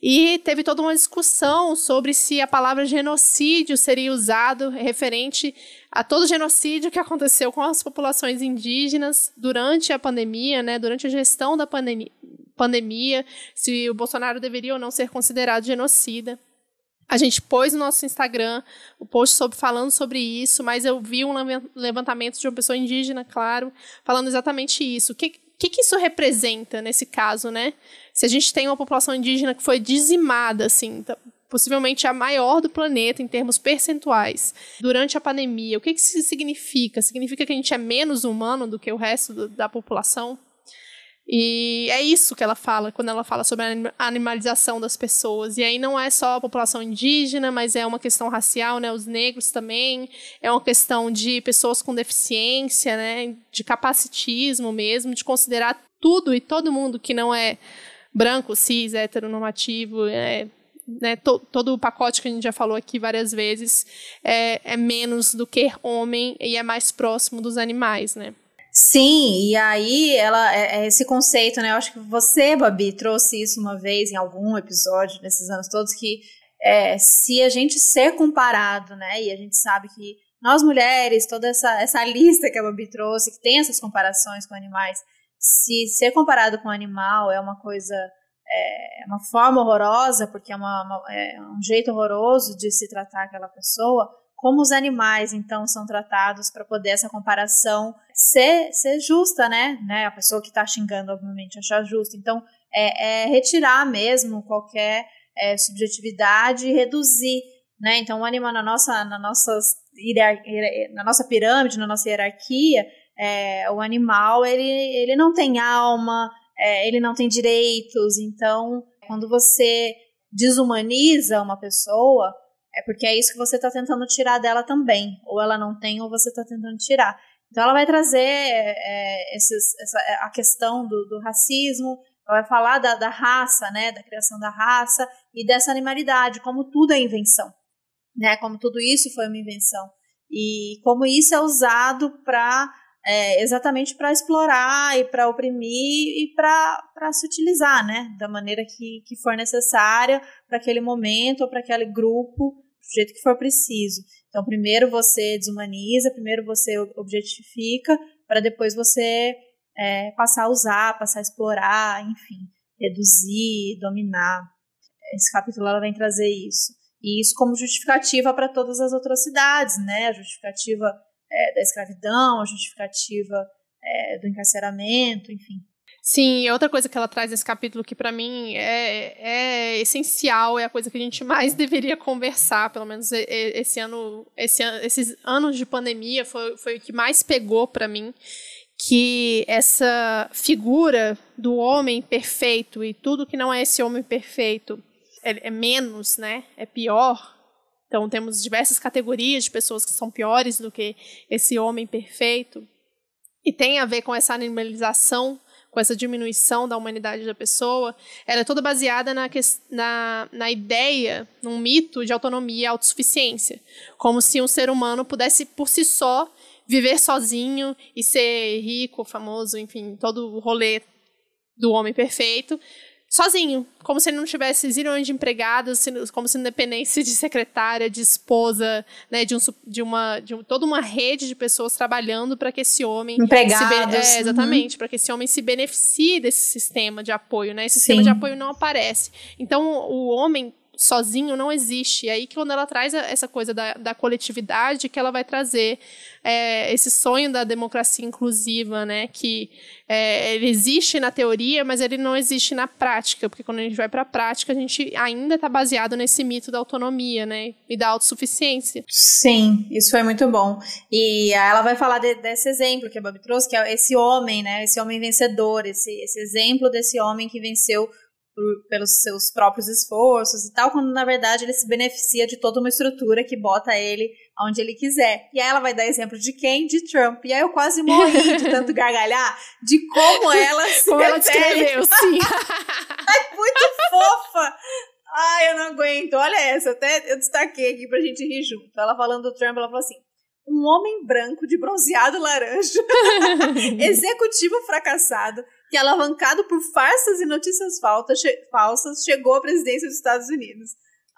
e teve toda uma discussão sobre se a palavra genocídio seria usado referente a todo o genocídio que aconteceu com as populações indígenas durante a pandemia, né, durante a gestão da pandemia, se o Bolsonaro deveria ou não ser considerado genocida. A gente pôs no nosso Instagram o post sobre, falando sobre isso, mas eu vi um levantamento de uma pessoa indígena, claro, falando exatamente isso. O que, que, que isso representa nesse caso, né? Se a gente tem uma população indígena que foi dizimada, assim, tá, possivelmente a maior do planeta em termos percentuais, durante a pandemia, o que, que isso significa? Significa que a gente é menos humano do que o resto do, da população? E é isso que ela fala quando ela fala sobre a animalização das pessoas. E aí não é só a população indígena, mas é uma questão racial, né? Os negros também. É uma questão de pessoas com deficiência, né? De capacitismo mesmo, de considerar tudo e todo mundo que não é branco, cis, heteronormativo, é, né, to, todo o pacote que a gente já falou aqui várias vezes é, é menos do que homem e é mais próximo dos animais, né? Sim, e aí ela é, é, esse conceito, né? Eu acho que você, Babi, trouxe isso uma vez em algum episódio nesses anos todos que é, se a gente ser comparado, né? E a gente sabe que nós mulheres, toda essa, essa lista que a Babi trouxe, que tem essas comparações com animais, se ser comparado com animal é uma coisa, é uma forma horrorosa, porque é, uma, uma, é um jeito horroroso de se tratar aquela pessoa, como os animais então são tratados para poder essa comparação ser, ser justa, né? né? A pessoa que está xingando, obviamente, achar justo. Então, é, é retirar mesmo qualquer é, subjetividade e reduzir, né? Então, o animal na nossa, na, nossas, na nossa pirâmide, na nossa hierarquia, é, o animal ele, ele não tem alma, é, ele não tem direitos. Então, quando você desumaniza uma pessoa, é porque é isso que você está tentando tirar dela também. Ou ela não tem, ou você está tentando tirar. Então ela vai trazer é, esses, essa, a questão do, do, racismo, ela vai falar da, da, raça, né, da criação da raça e dessa animalidade, como tudo é invenção, né, como tudo isso foi uma invenção e como isso é usado para é, exatamente para explorar e para oprimir e para se utilizar, né, da maneira que, que for necessária para aquele momento ou para aquele grupo, do jeito que for preciso. Então, primeiro você desumaniza, primeiro você objetifica, para depois você é, passar a usar, passar a explorar, enfim, reduzir, dominar. Esse capítulo ela vem trazer isso. E isso como justificativa para todas as outras cidades, né? A justificativa é, da escravidão, a justificativa é, do encarceramento, enfim. Sim, e outra coisa que ela traz nesse capítulo que para mim é, é essencial, é a coisa que a gente mais deveria conversar, pelo menos esse ano, esse, esses anos de pandemia foi, foi o que mais pegou para mim, que essa figura do homem perfeito e tudo que não é esse homem perfeito é, é menos, né? É pior. Então temos diversas categorias de pessoas que são piores do que esse homem perfeito. E tem a ver com essa animalização com essa diminuição da humanidade da pessoa, ela é toda baseada na, na, na ideia, num mito de autonomia e autossuficiência. Como se um ser humano pudesse, por si só, viver sozinho e ser rico, famoso, enfim, todo o rolê do homem perfeito, sozinho, como se ele não tivesse zilhões de empregados, como se não dependesse de secretária, de esposa, né, de, um, de uma de um, toda uma rede de pessoas trabalhando para que esse homem empregados, se, é, exatamente, uhum. para que esse homem se beneficie desse sistema de apoio, né? Esse Sim. sistema de apoio não aparece. Então o homem sozinho não existe. E aí quando ela traz essa coisa da, da coletividade, que ela vai trazer é, esse sonho da democracia inclusiva, né? Que é, ele existe na teoria, mas ele não existe na prática, porque quando a gente vai para a prática, a gente ainda está baseado nesse mito da autonomia, né? E da autossuficiência. Sim, isso foi muito bom. E ela vai falar de, desse exemplo que a Bob trouxe, que é esse homem, né? Esse homem vencedor, esse, esse exemplo desse homem que venceu por, pelos seus próprios esforços e tal, quando na verdade ele se beneficia de toda uma estrutura que bota ele onde ele quiser. E aí ela vai dar exemplo de quem? De Trump. E aí eu quase morri de tanto gargalhar de como ela se Como ela descreveu, sim. é muito fofa. Ai, eu não aguento. Olha essa, até eu destaquei aqui pra gente rir junto. Ela falando do Trump, ela falou assim: um homem branco de bronzeado laranja, executivo fracassado, que alavancado por farsas e notícias falsas, chegou à presidência dos Estados Unidos.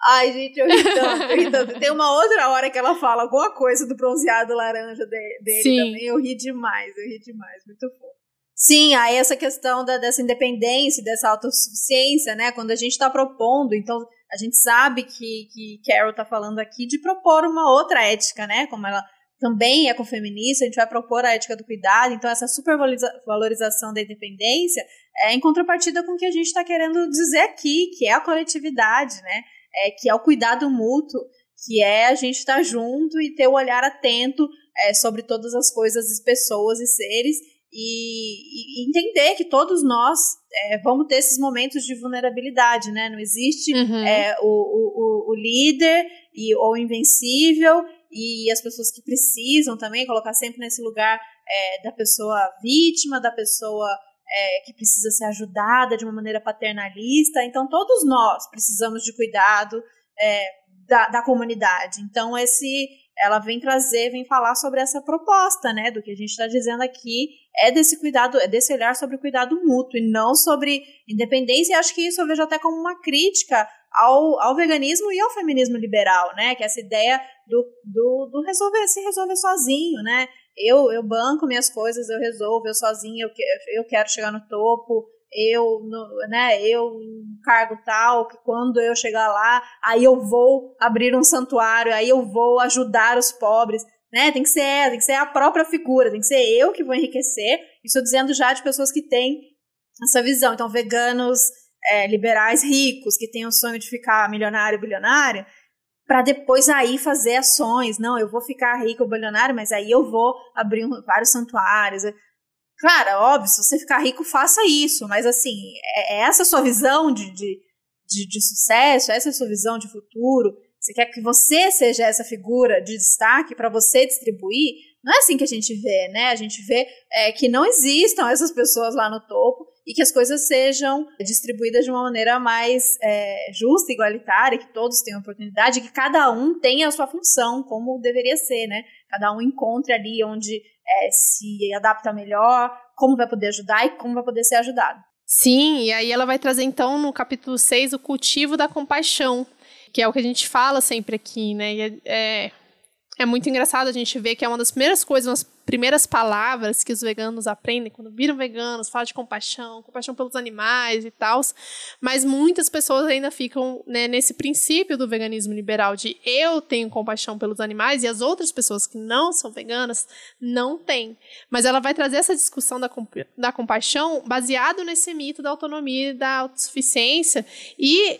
Ai, gente, eu ri tanto, eu ri tanto. Tem uma outra hora que ela fala alguma coisa do bronzeado laranja de, dele Sim. também. Eu ri demais, eu ri demais, muito fofo. Sim, aí essa questão da, dessa independência, dessa autossuficiência, né? Quando a gente está propondo, então a gente sabe que, que Carol está falando aqui de propor uma outra ética, né? Como ela também é feminista, a gente vai propor a ética do cuidado, então essa supervalorização da independência é em contrapartida com o que a gente está querendo dizer aqui, que é a coletividade, né? É, que é o cuidado mútuo, que é a gente estar tá junto e ter o olhar atento é, sobre todas as coisas, as pessoas e seres, e, e entender que todos nós é, vamos ter esses momentos de vulnerabilidade, né? Não existe uhum. é, o, o, o líder e, ou invencível e as pessoas que precisam também, colocar sempre nesse lugar é, da pessoa vítima, da pessoa é, que precisa ser ajudada de uma maneira paternalista. Então, todos nós precisamos de cuidado é, da, da comunidade. Então, esse ela vem trazer, vem falar sobre essa proposta, né, do que a gente está dizendo aqui, é desse cuidado, é desse olhar sobre o cuidado mútuo e não sobre independência. E acho que isso eu vejo até como uma crítica ao, ao veganismo e ao feminismo liberal, né, que é essa ideia do, do, do resolver, se resolver sozinho, né, eu, eu banco minhas coisas, eu resolvo, eu sozinho, eu, eu quero chegar no topo, eu, no, né, eu cargo tal, que quando eu chegar lá, aí eu vou abrir um santuário, aí eu vou ajudar os pobres, né? Tem que ser, tem que ser a própria figura, tem que ser eu que vou enriquecer. Isso dizendo já de pessoas que têm essa visão. Então, veganos é, liberais ricos, que têm o sonho de ficar milionário, bilionário, para depois aí fazer ações. Não, eu vou ficar rico, bilionário, mas aí eu vou abrir vários santuários. Cara, óbvio, se você ficar rico, faça isso, mas assim, é, é essa a sua visão de, de, de, de sucesso, essa é a sua visão de futuro. Você quer que você seja essa figura de destaque para você distribuir? Não é assim que a gente vê, né? A gente vê é, que não existam essas pessoas lá no topo e que as coisas sejam distribuídas de uma maneira mais é, justa, igualitária, que todos tenham oportunidade, que cada um tenha a sua função, como deveria ser, né? Cada um encontre ali onde é, se adapta melhor, como vai poder ajudar e como vai poder ser ajudado. Sim, e aí ela vai trazer então no capítulo 6 o cultivo da compaixão, que é o que a gente fala sempre aqui, né? E é, é muito engraçado a gente ver que é uma das primeiras coisas, umas primeiras palavras que os veganos aprendem quando viram veganos, falam de compaixão, compaixão pelos animais e tal. Mas muitas pessoas ainda ficam né, nesse princípio do veganismo liberal de eu tenho compaixão pelos animais e as outras pessoas que não são veganas não têm. Mas ela vai trazer essa discussão da, da compaixão baseado nesse mito da autonomia e da autossuficiência e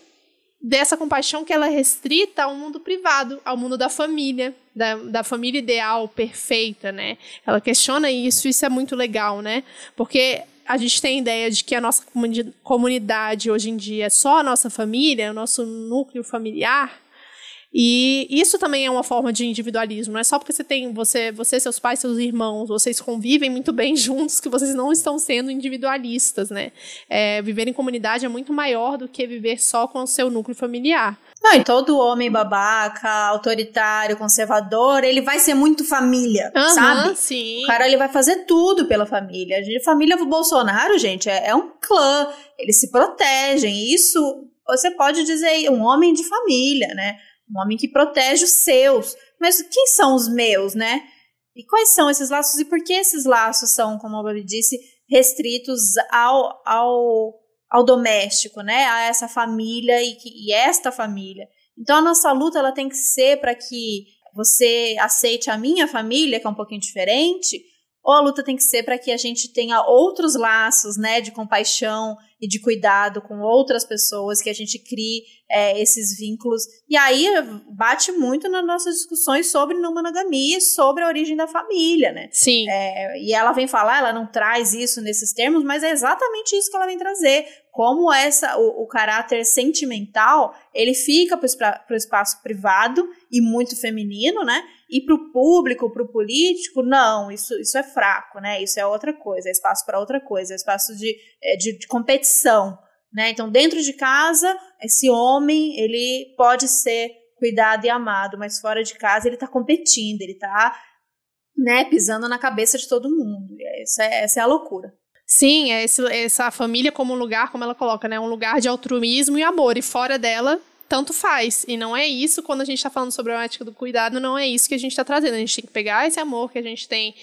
dessa compaixão que ela é restrita ao mundo privado, ao mundo da família, da, da família ideal, perfeita, né? Ela questiona isso, isso é muito legal, né? Porque a gente tem a ideia de que a nossa comunidade hoje em dia é só a nossa família, o nosso núcleo familiar, E isso também é uma forma de individualismo, não é só porque você tem você, você, seus pais, seus irmãos, vocês convivem muito bem juntos que vocês não estão sendo individualistas, né? É, viver em comunidade é muito maior do que viver só com o seu núcleo familiar. Não, e todo homem babaca, autoritário, conservador, ele vai ser muito família, uhum, sabe? Sim. O cara ele vai fazer tudo pela família. A família do Bolsonaro, gente, é, é um clã. Eles se protegem. Isso você pode dizer um homem de família, né? Um homem que protege os seus. Mas quem são os meus, né? E quais são esses laços e por que esses laços são, como a Babi disse, restritos ao, ao ao doméstico, né, a essa família e, que, e esta família. Então a nossa luta ela tem que ser para que você aceite a minha família, que é um pouquinho diferente, ou a luta tem que ser para que a gente tenha outros laços, né, de compaixão e de cuidado com outras pessoas, que a gente crie é, esses vínculos. E aí bate muito nas nossas discussões sobre não monogamia, sobre a origem da família, né? Sim. É, e ela vem falar, ela não traz isso nesses termos, mas é exatamente isso que ela vem trazer como essa o, o caráter sentimental ele fica para o espaço privado e muito feminino, né? E para o público, para o político, não, isso, isso é fraco, né? Isso é outra coisa, é espaço para outra coisa, é espaço de, é, de, de competição, né? Então, dentro de casa, esse homem, ele pode ser cuidado e amado, mas fora de casa ele está competindo, ele está né, pisando na cabeça de todo mundo. Essa é, essa é a loucura. Sim, é essa família como um lugar, como ela coloca, né? Um lugar de altruísmo e amor. E fora dela, tanto faz. E não é isso, quando a gente está falando sobre a ética do cuidado, não é isso que a gente está trazendo. A gente tem que pegar esse amor que a gente tem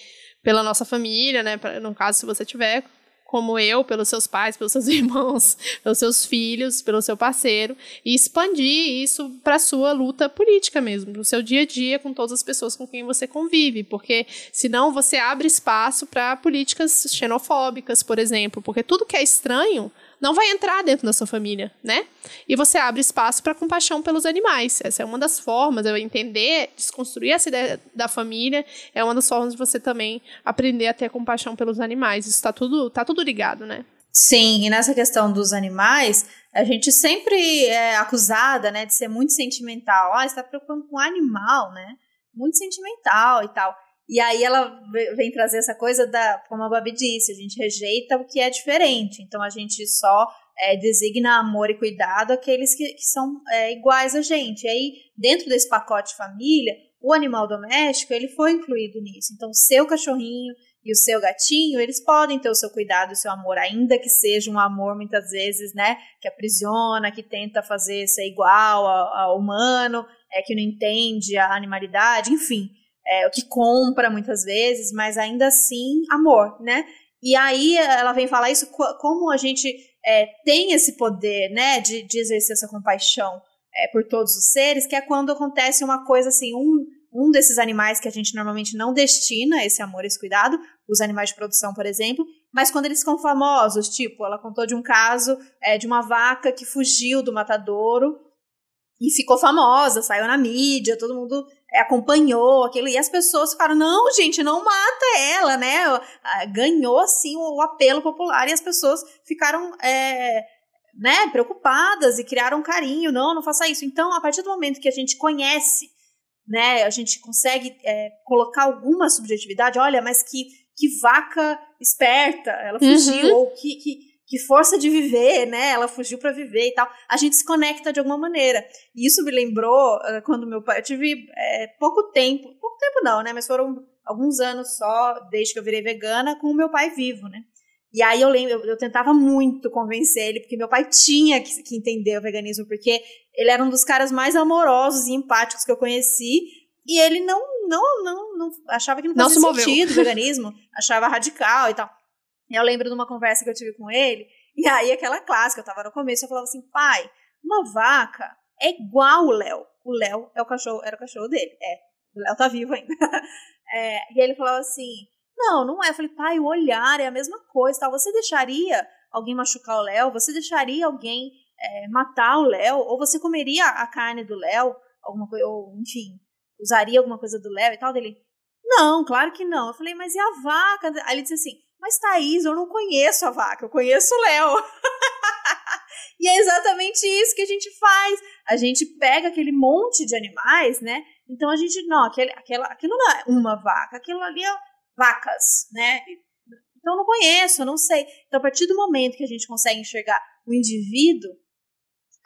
pela nossa família, né? No caso, se você tiver, como eu, pelos seus pais, pelos seus irmãos, pelos seus filhos, pelo seu parceiro, e expandir isso para sua luta política mesmo, no seu dia a dia com todas as pessoas com quem você convive, porque senão você abre espaço para políticas xenofóbicas, por exemplo, porque tudo que é estranho não vai entrar dentro da sua família, né? E você abre espaço para compaixão pelos animais. Essa é uma das formas, eu entender, desconstruir essa ideia da família, é uma das formas de você também aprender a ter compaixão pelos animais. Isso está tudo, tá tudo ligado, né? Sim, e nessa questão dos animais, a gente sempre é acusada, né, de ser muito sentimental. Ah, está preocupando com o animal, né? Muito sentimental e tal. E aí ela vem trazer essa coisa da, como a Babi disse, a gente rejeita o que é diferente. Então a gente só é, designa amor e cuidado aqueles que, que são é, iguais a gente. E aí, dentro desse pacote família, o animal doméstico ele foi incluído nisso. Então, seu cachorrinho e o seu gatinho, eles podem ter o seu cuidado, o seu amor, ainda que seja um amor muitas vezes, né, que aprisiona, que tenta fazer ser igual ao, ao humano, é que não entende a animalidade, enfim é, o que compra muitas vezes, mas ainda assim amor, né? E aí ela vem falar isso como a gente é, tem esse poder, né, de, de exercer essa compaixão é, por todos os seres, que é quando acontece uma coisa assim, um, um desses animais que a gente normalmente não destina esse amor, esse cuidado, os animais de produção, por exemplo, mas quando eles ficam famosos, tipo, ela contou de um caso é, de uma vaca que fugiu do matadouro e ficou famosa, saiu na mídia, todo mundo acompanhou aquilo, e as pessoas ficaram, não, gente, não mata ela, né? Ah, ganhou, assim, o apelo popular, e as pessoas ficaram, é, né, preocupadas e criaram um carinho, não, não faça isso. Então, a partir do momento que a gente conhece, né, a gente consegue é, colocar alguma subjetividade, olha, mas que, que vaca esperta, ela fugiu, uhum. ou que, que que força de viver, né? Ela fugiu para viver e tal. A gente se conecta de alguma maneira. E isso me lembrou uh, quando meu pai. Eu tive é, pouco tempo, pouco tempo não, né? Mas foram alguns anos só, desde que eu virei vegana, com o meu pai vivo, né? E aí eu lembro, eu, eu tentava muito convencer ele, porque meu pai tinha que, que, entender o veganismo, porque ele era um dos caras mais amorosos e empáticos que eu conheci, e ele não, não, não, não achava que não fazia não sentido o veganismo, achava radical e tal. Eu lembro de uma conversa que eu tive com ele, e aí aquela clássica, eu tava no começo, eu falava assim, pai, uma vaca é igual o Léo. O Léo é o cachorro, era o cachorro dele. É, o Léo tá vivo ainda. É, e ele falava assim, não, não é. Eu falei, pai, o olhar é a mesma coisa, tal. Você deixaria alguém machucar o Léo? Você deixaria alguém é, matar o Léo? Ou você comeria a carne do Léo? Alguma coisa, ou enfim, usaria alguma coisa do Léo e tal? Dele, não, claro que não. Eu falei, mas e a vaca? Aí ele disse assim, mas Thaís, eu não conheço a vaca, eu conheço o Léo. E é exatamente isso que a gente faz. A gente pega aquele monte de animais, né? Então a gente, não, aquele, aquela, aquilo não é uma vaca, aquilo ali é vacas, né? Então eu não conheço, eu não sei. Então a partir do momento que a gente consegue enxergar o indivíduo,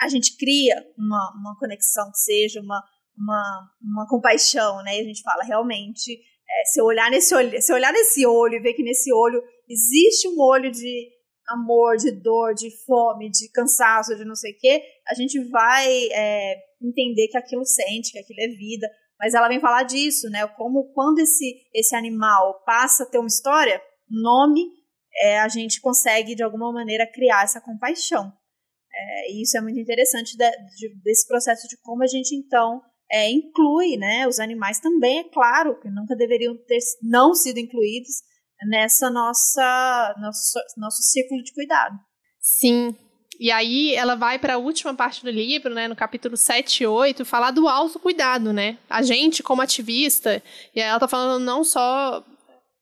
a gente cria uma, uma conexão que seja uma, uma, uma compaixão, né? E a gente fala realmente, é, se eu olhar nesse olho, se olhar nesse olho e ver que nesse olho existe um olho de amor, de dor, de fome, de cansaço, de não sei o quê, a gente vai é, entender que aquilo sente, que aquilo é vida. Mas ela vem falar disso, né? Como quando esse, esse animal passa a ter uma história, nome, é, a gente consegue, de alguma maneira, criar essa compaixão. É, e isso é muito interessante de, de, desse processo de como a gente, então, é, inclui né, os animais também, é claro, que nunca deveriam ter não sido incluídos nessa nossa nosso, nosso círculo de cuidado. Sim. E aí ela vai para a última parte do livro, né, no capítulo 7 e 8, falar do autocuidado, né? A gente como ativista, e ela tá falando não só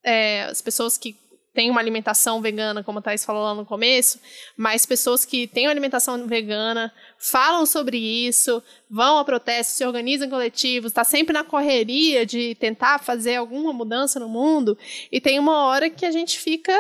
é, as pessoas que têm uma alimentação vegana, como a Thais falou lá no começo, mas pessoas que têm uma alimentação vegana falam sobre isso, vão a protestos, se organizam em coletivos, está sempre na correria de tentar fazer alguma mudança no mundo, e tem uma hora que a gente fica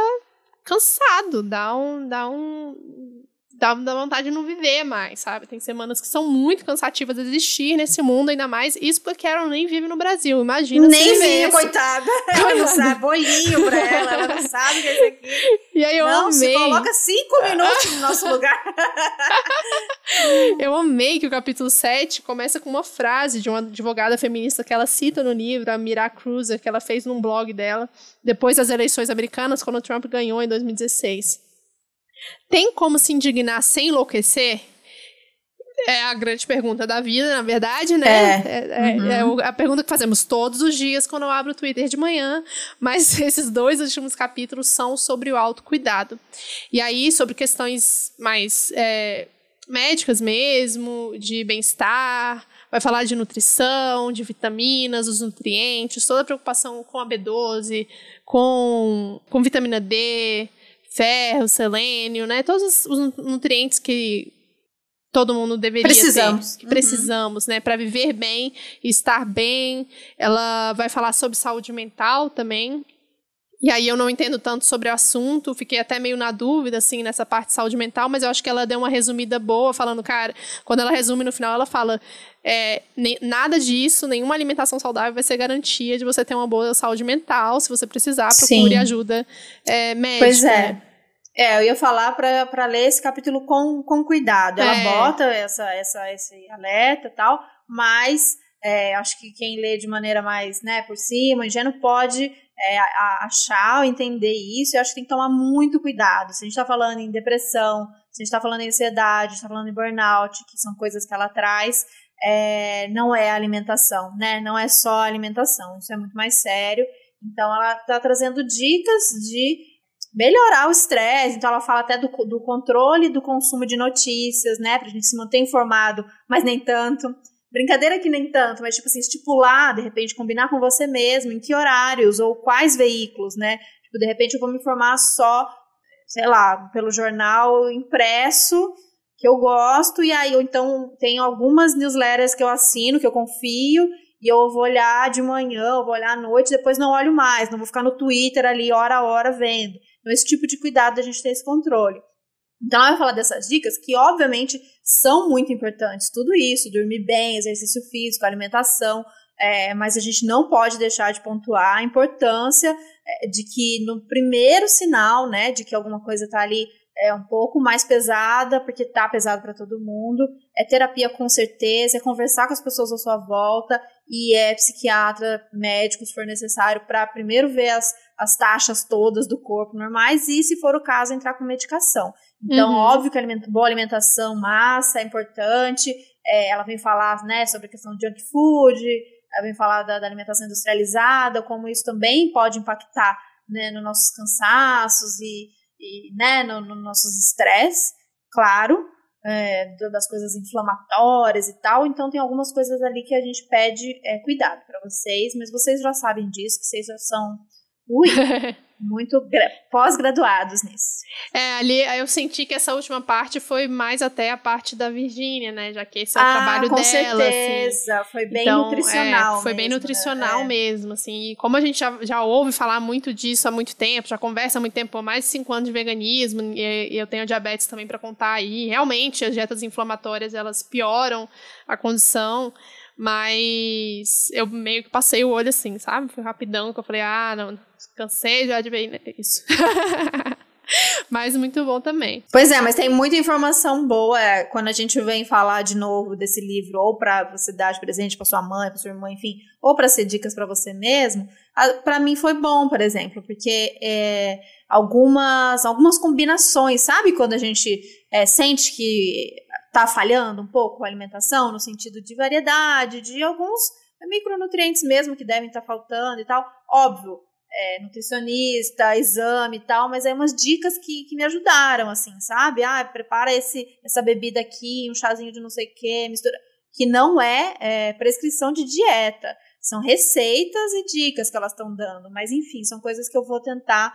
cansado, dá um, dá um, dá, dá vontade de não viver mais, sabe? Tem semanas que são muito cansativas de existir nesse mundo, ainda mais. Isso porque ela nem vive no Brasil. Imagina nem Nem coitada. Ela não sabe, bolinho pra ela, ela não sabe o que é isso aqui. E aí eu não, amei. se coloca cinco minutos no nosso lugar. eu amei que o capítulo 7 começa com uma frase de uma advogada feminista que ela cita no livro, a Mira Cruiser, que ela fez num blog dela, depois das eleições americanas, quando o Trump ganhou em 2016. Tem como se indignar sem enlouquecer? É a grande pergunta da vida, na verdade, né? É, é, é, uhum. é, a pergunta que fazemos todos os dias quando eu abro o Twitter de manhã. Mas esses dois últimos capítulos são sobre o autocuidado. E aí, sobre questões mais é, médicas mesmo, de bem-estar, vai falar de nutrição, de vitaminas, os nutrientes, toda a preocupação com a B12, com, com vitamina D, ferro, selênio, né? Todos os nutrientes que todo mundo deveria precisamos. ter. Que uhum. Precisamos, né? Para viver bem e estar bem. Ela vai falar sobre saúde mental também. E aí eu não entendo tanto sobre o assunto, fiquei até meio na dúvida, assim, nessa parte de saúde mental, mas eu acho que ela deu uma resumida boa, falando, cara, quando ela resume no final, ela fala, é, nem, nada disso, nenhuma alimentação saudável vai ser garantia de você ter uma boa saúde mental, se você precisar, procure Sim. ajuda é, médica. Pois é. É, eu ia falar para ler esse capítulo com, com cuidado. Ela é. bota essa, essa, esse alerta e tal, mas é, acho que quem lê de maneira mais né, por cima, ingênuo, pode é, achar ou entender isso, eu acho que tem que tomar muito cuidado. Se a gente está falando em depressão, se a gente está falando em ansiedade, está falando em burnout, que são coisas que ela traz, é, não é alimentação, né? Não é só alimentação, isso é muito mais sério. Então, ela está trazendo dicas de melhorar o estresse. Então, ela fala até do, do controle do consumo de notícias, né? Para a gente se manter informado, mas nem tanto. Brincadeira que nem tanto, mas tipo assim, estipular, de repente, combinar com você mesmo em que horários ou quais veículos, né? Tipo, de repente eu vou me informar só, sei lá, pelo jornal impresso que eu gosto, e aí, ou então tem algumas newsletters que eu assino, que eu confio, e eu vou olhar de manhã, eu vou olhar à noite, depois não olho mais, não vou ficar no Twitter ali hora a hora vendo. Então, esse tipo de cuidado a gente tem esse controle. Então, ela vai falar dessas dicas que, obviamente, são muito importantes. Tudo isso, dormir bem, exercício físico, alimentação, é, mas a gente não pode deixar de pontuar a importância é, de que no primeiro sinal, né, de que alguma coisa está ali é um pouco mais pesada, porque tá pesado para todo mundo. É terapia com certeza, é conversar com as pessoas à sua volta e é psiquiatra, médico, se for necessário, para primeiro ver as, as taxas todas do corpo normais e, se for o caso, entrar com medicação. Então, uhum. óbvio que alimenta, boa alimentação, massa é importante. É, ela vem falar né, sobre a questão de junk food, ela vem falar da, da alimentação industrializada, como isso também pode impactar né, nos nossos cansaços e, e né, nos no nossos estresses, claro, é, das coisas inflamatórias e tal. Então, tem algumas coisas ali que a gente pede é, cuidado para vocês, mas vocês já sabem disso, que vocês já são Ui! muito pós-graduados nisso. É, ali eu senti que essa última parte foi mais até a parte da Virgínia, né? Já que esse é o ah, trabalho com dela. certeza. Assim. Foi bem então, nutricional. É, foi mesmo, bem nutricional né? mesmo, assim. E como a gente já, já ouve falar muito disso há muito tempo, já conversa há muito tempo, há mais de cinco anos de veganismo, e, e eu tenho diabetes também para contar aí. Realmente, as dietas inflamatórias, elas pioram a condição. Mas eu meio que passei o olho assim, sabe? Foi rapidão que eu falei, ah, não, cansei já de ver isso. mas muito bom também. Pois é, mas tem muita informação boa é, quando a gente vem falar de novo desse livro, ou para você dar de presente para sua mãe, para sua irmã, enfim, ou para ser dicas para você mesmo. Para mim foi bom, por exemplo, porque é, algumas, algumas combinações, sabe? Quando a gente é, sente que tá falhando um pouco a alimentação, no sentido de variedade, de alguns micronutrientes mesmo que devem estar tá faltando e tal. Óbvio, é, nutricionista, exame e tal, mas aí umas dicas que, que me ajudaram, assim, sabe? Ah, prepara esse, essa bebida aqui, um chazinho de não sei o que, mistura. Que não é, é prescrição de dieta. São receitas e dicas que elas estão dando, mas enfim, são coisas que eu vou tentar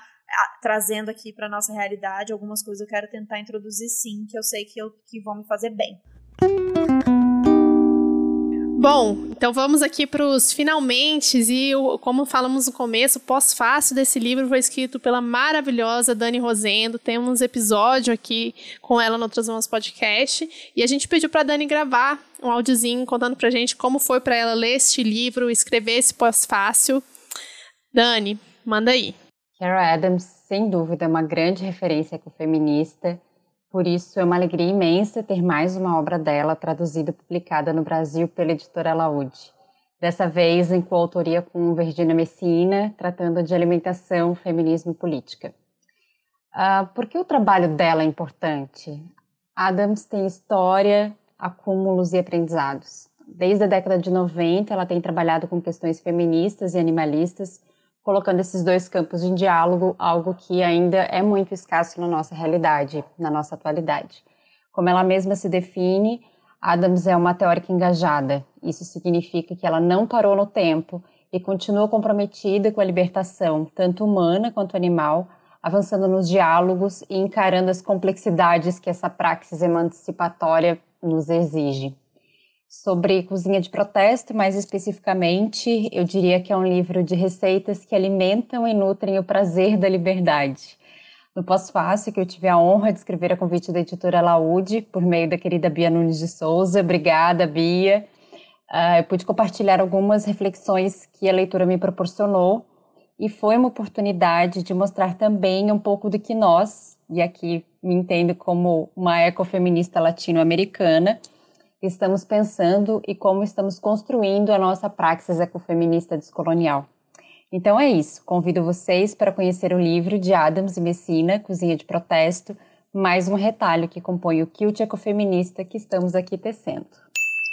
trazendo aqui para nossa realidade algumas coisas eu quero tentar introduzir sim, que eu sei que, eu, que vão me fazer bem. Bom, então vamos aqui para os finalmente e como falamos no começo, o pós-fácil desse livro foi escrito pela maravilhosa Dani Rosendo. Temos episódio aqui com ela no Mãos Podcast e a gente pediu para Dani gravar um áudiozinho contando para gente como foi para ela ler este livro, escrever esse pós-fácil. Dani, manda aí. Carol Adams, sem dúvida, é uma grande referência ecofeminista, por isso é uma alegria imensa ter mais uma obra dela traduzida e publicada no Brasil pela editora Laude. Dessa vez em coautoria com Virginia Messina, tratando de alimentação, feminismo e política. Uh, por que o trabalho dela é importante? Adams tem história, acúmulos e aprendizados. Desde a década de 90, ela tem trabalhado com questões feministas e animalistas, colocando esses dois campos em diálogo, algo que ainda é muito escasso na nossa realidade, na nossa atualidade. Como ela mesma se define, Adams é uma teórica engajada. Isso significa que ela não parou no tempo e continua comprometida com a libertação, tanto humana quanto animal, avançando nos diálogos e encarando as complexidades que essa praxis emancipatória nos exige. Sobre cozinha de protesto, mais especificamente, eu diria que é um livro de receitas que alimentam e nutrem o prazer da liberdade. No pós-fácil, que eu tive a honra de escrever a convite da editora Laude, por meio da querida Bia Nunes de Souza. Obrigada, Bia. Uh, eu pude compartilhar algumas reflexões que a leitura me proporcionou e foi uma oportunidade de mostrar também um pouco do que nós, e aqui me entendo como uma ecofeminista latino-americana, estamos pensando e como estamos construindo a nossa praxis ecofeminista descolonial. Então é isso. Convido vocês para conhecer o livro de Adams e Messina, Cozinha de Protesto, mais um retalho que compõe o quilt ecofeminista que estamos aqui tecendo.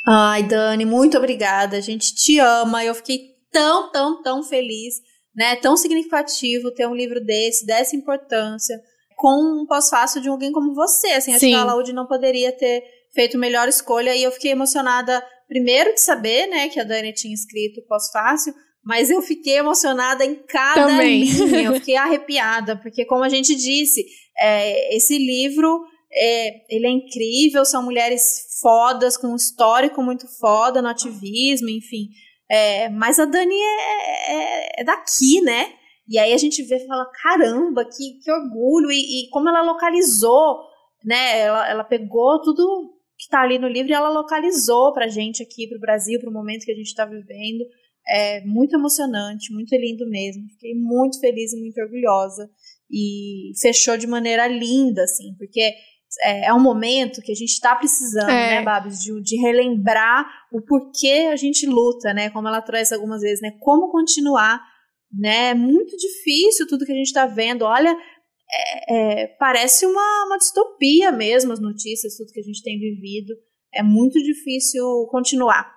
Ai, Dani, muito obrigada. A gente te ama. Eu fiquei tão, tão, tão feliz, né? Tão significativo ter um livro desse, dessa importância, com um pós-fácil de alguém como você. Assim, acho Sim. que a Laude não poderia ter feito melhor escolha. E eu fiquei emocionada, primeiro, de saber, né, que a Dani tinha escrito pós-fácil, mas eu fiquei emocionada em cada Também. linha. Eu fiquei arrepiada, porque, como a gente disse, é, esse livro. É, ele é incrível, são mulheres fodas, com um histórico muito foda no ativismo, enfim. É, mas a Dani é, é, é, daqui, né? E aí a gente vê e fala, caramba, que, que orgulho, e, e como ela localizou, né? Ela, ela pegou tudo está ali no livro e ela localizou para a gente aqui, para o Brasil, para o momento que a gente está vivendo. É muito emocionante, muito lindo mesmo. Fiquei muito feliz e muito orgulhosa. E fechou de maneira linda, assim, porque é, é um momento que a gente está precisando, é. né, Babs, de, de, relembrar o porquê a gente luta, né? Como ela traz algumas vezes, né? Como continuar, né? É muito difícil tudo que a gente está vendo. Olha, é, é, parece uma, uma distopia mesmo as notícias, tudo que a gente tem vivido. É muito difícil continuar.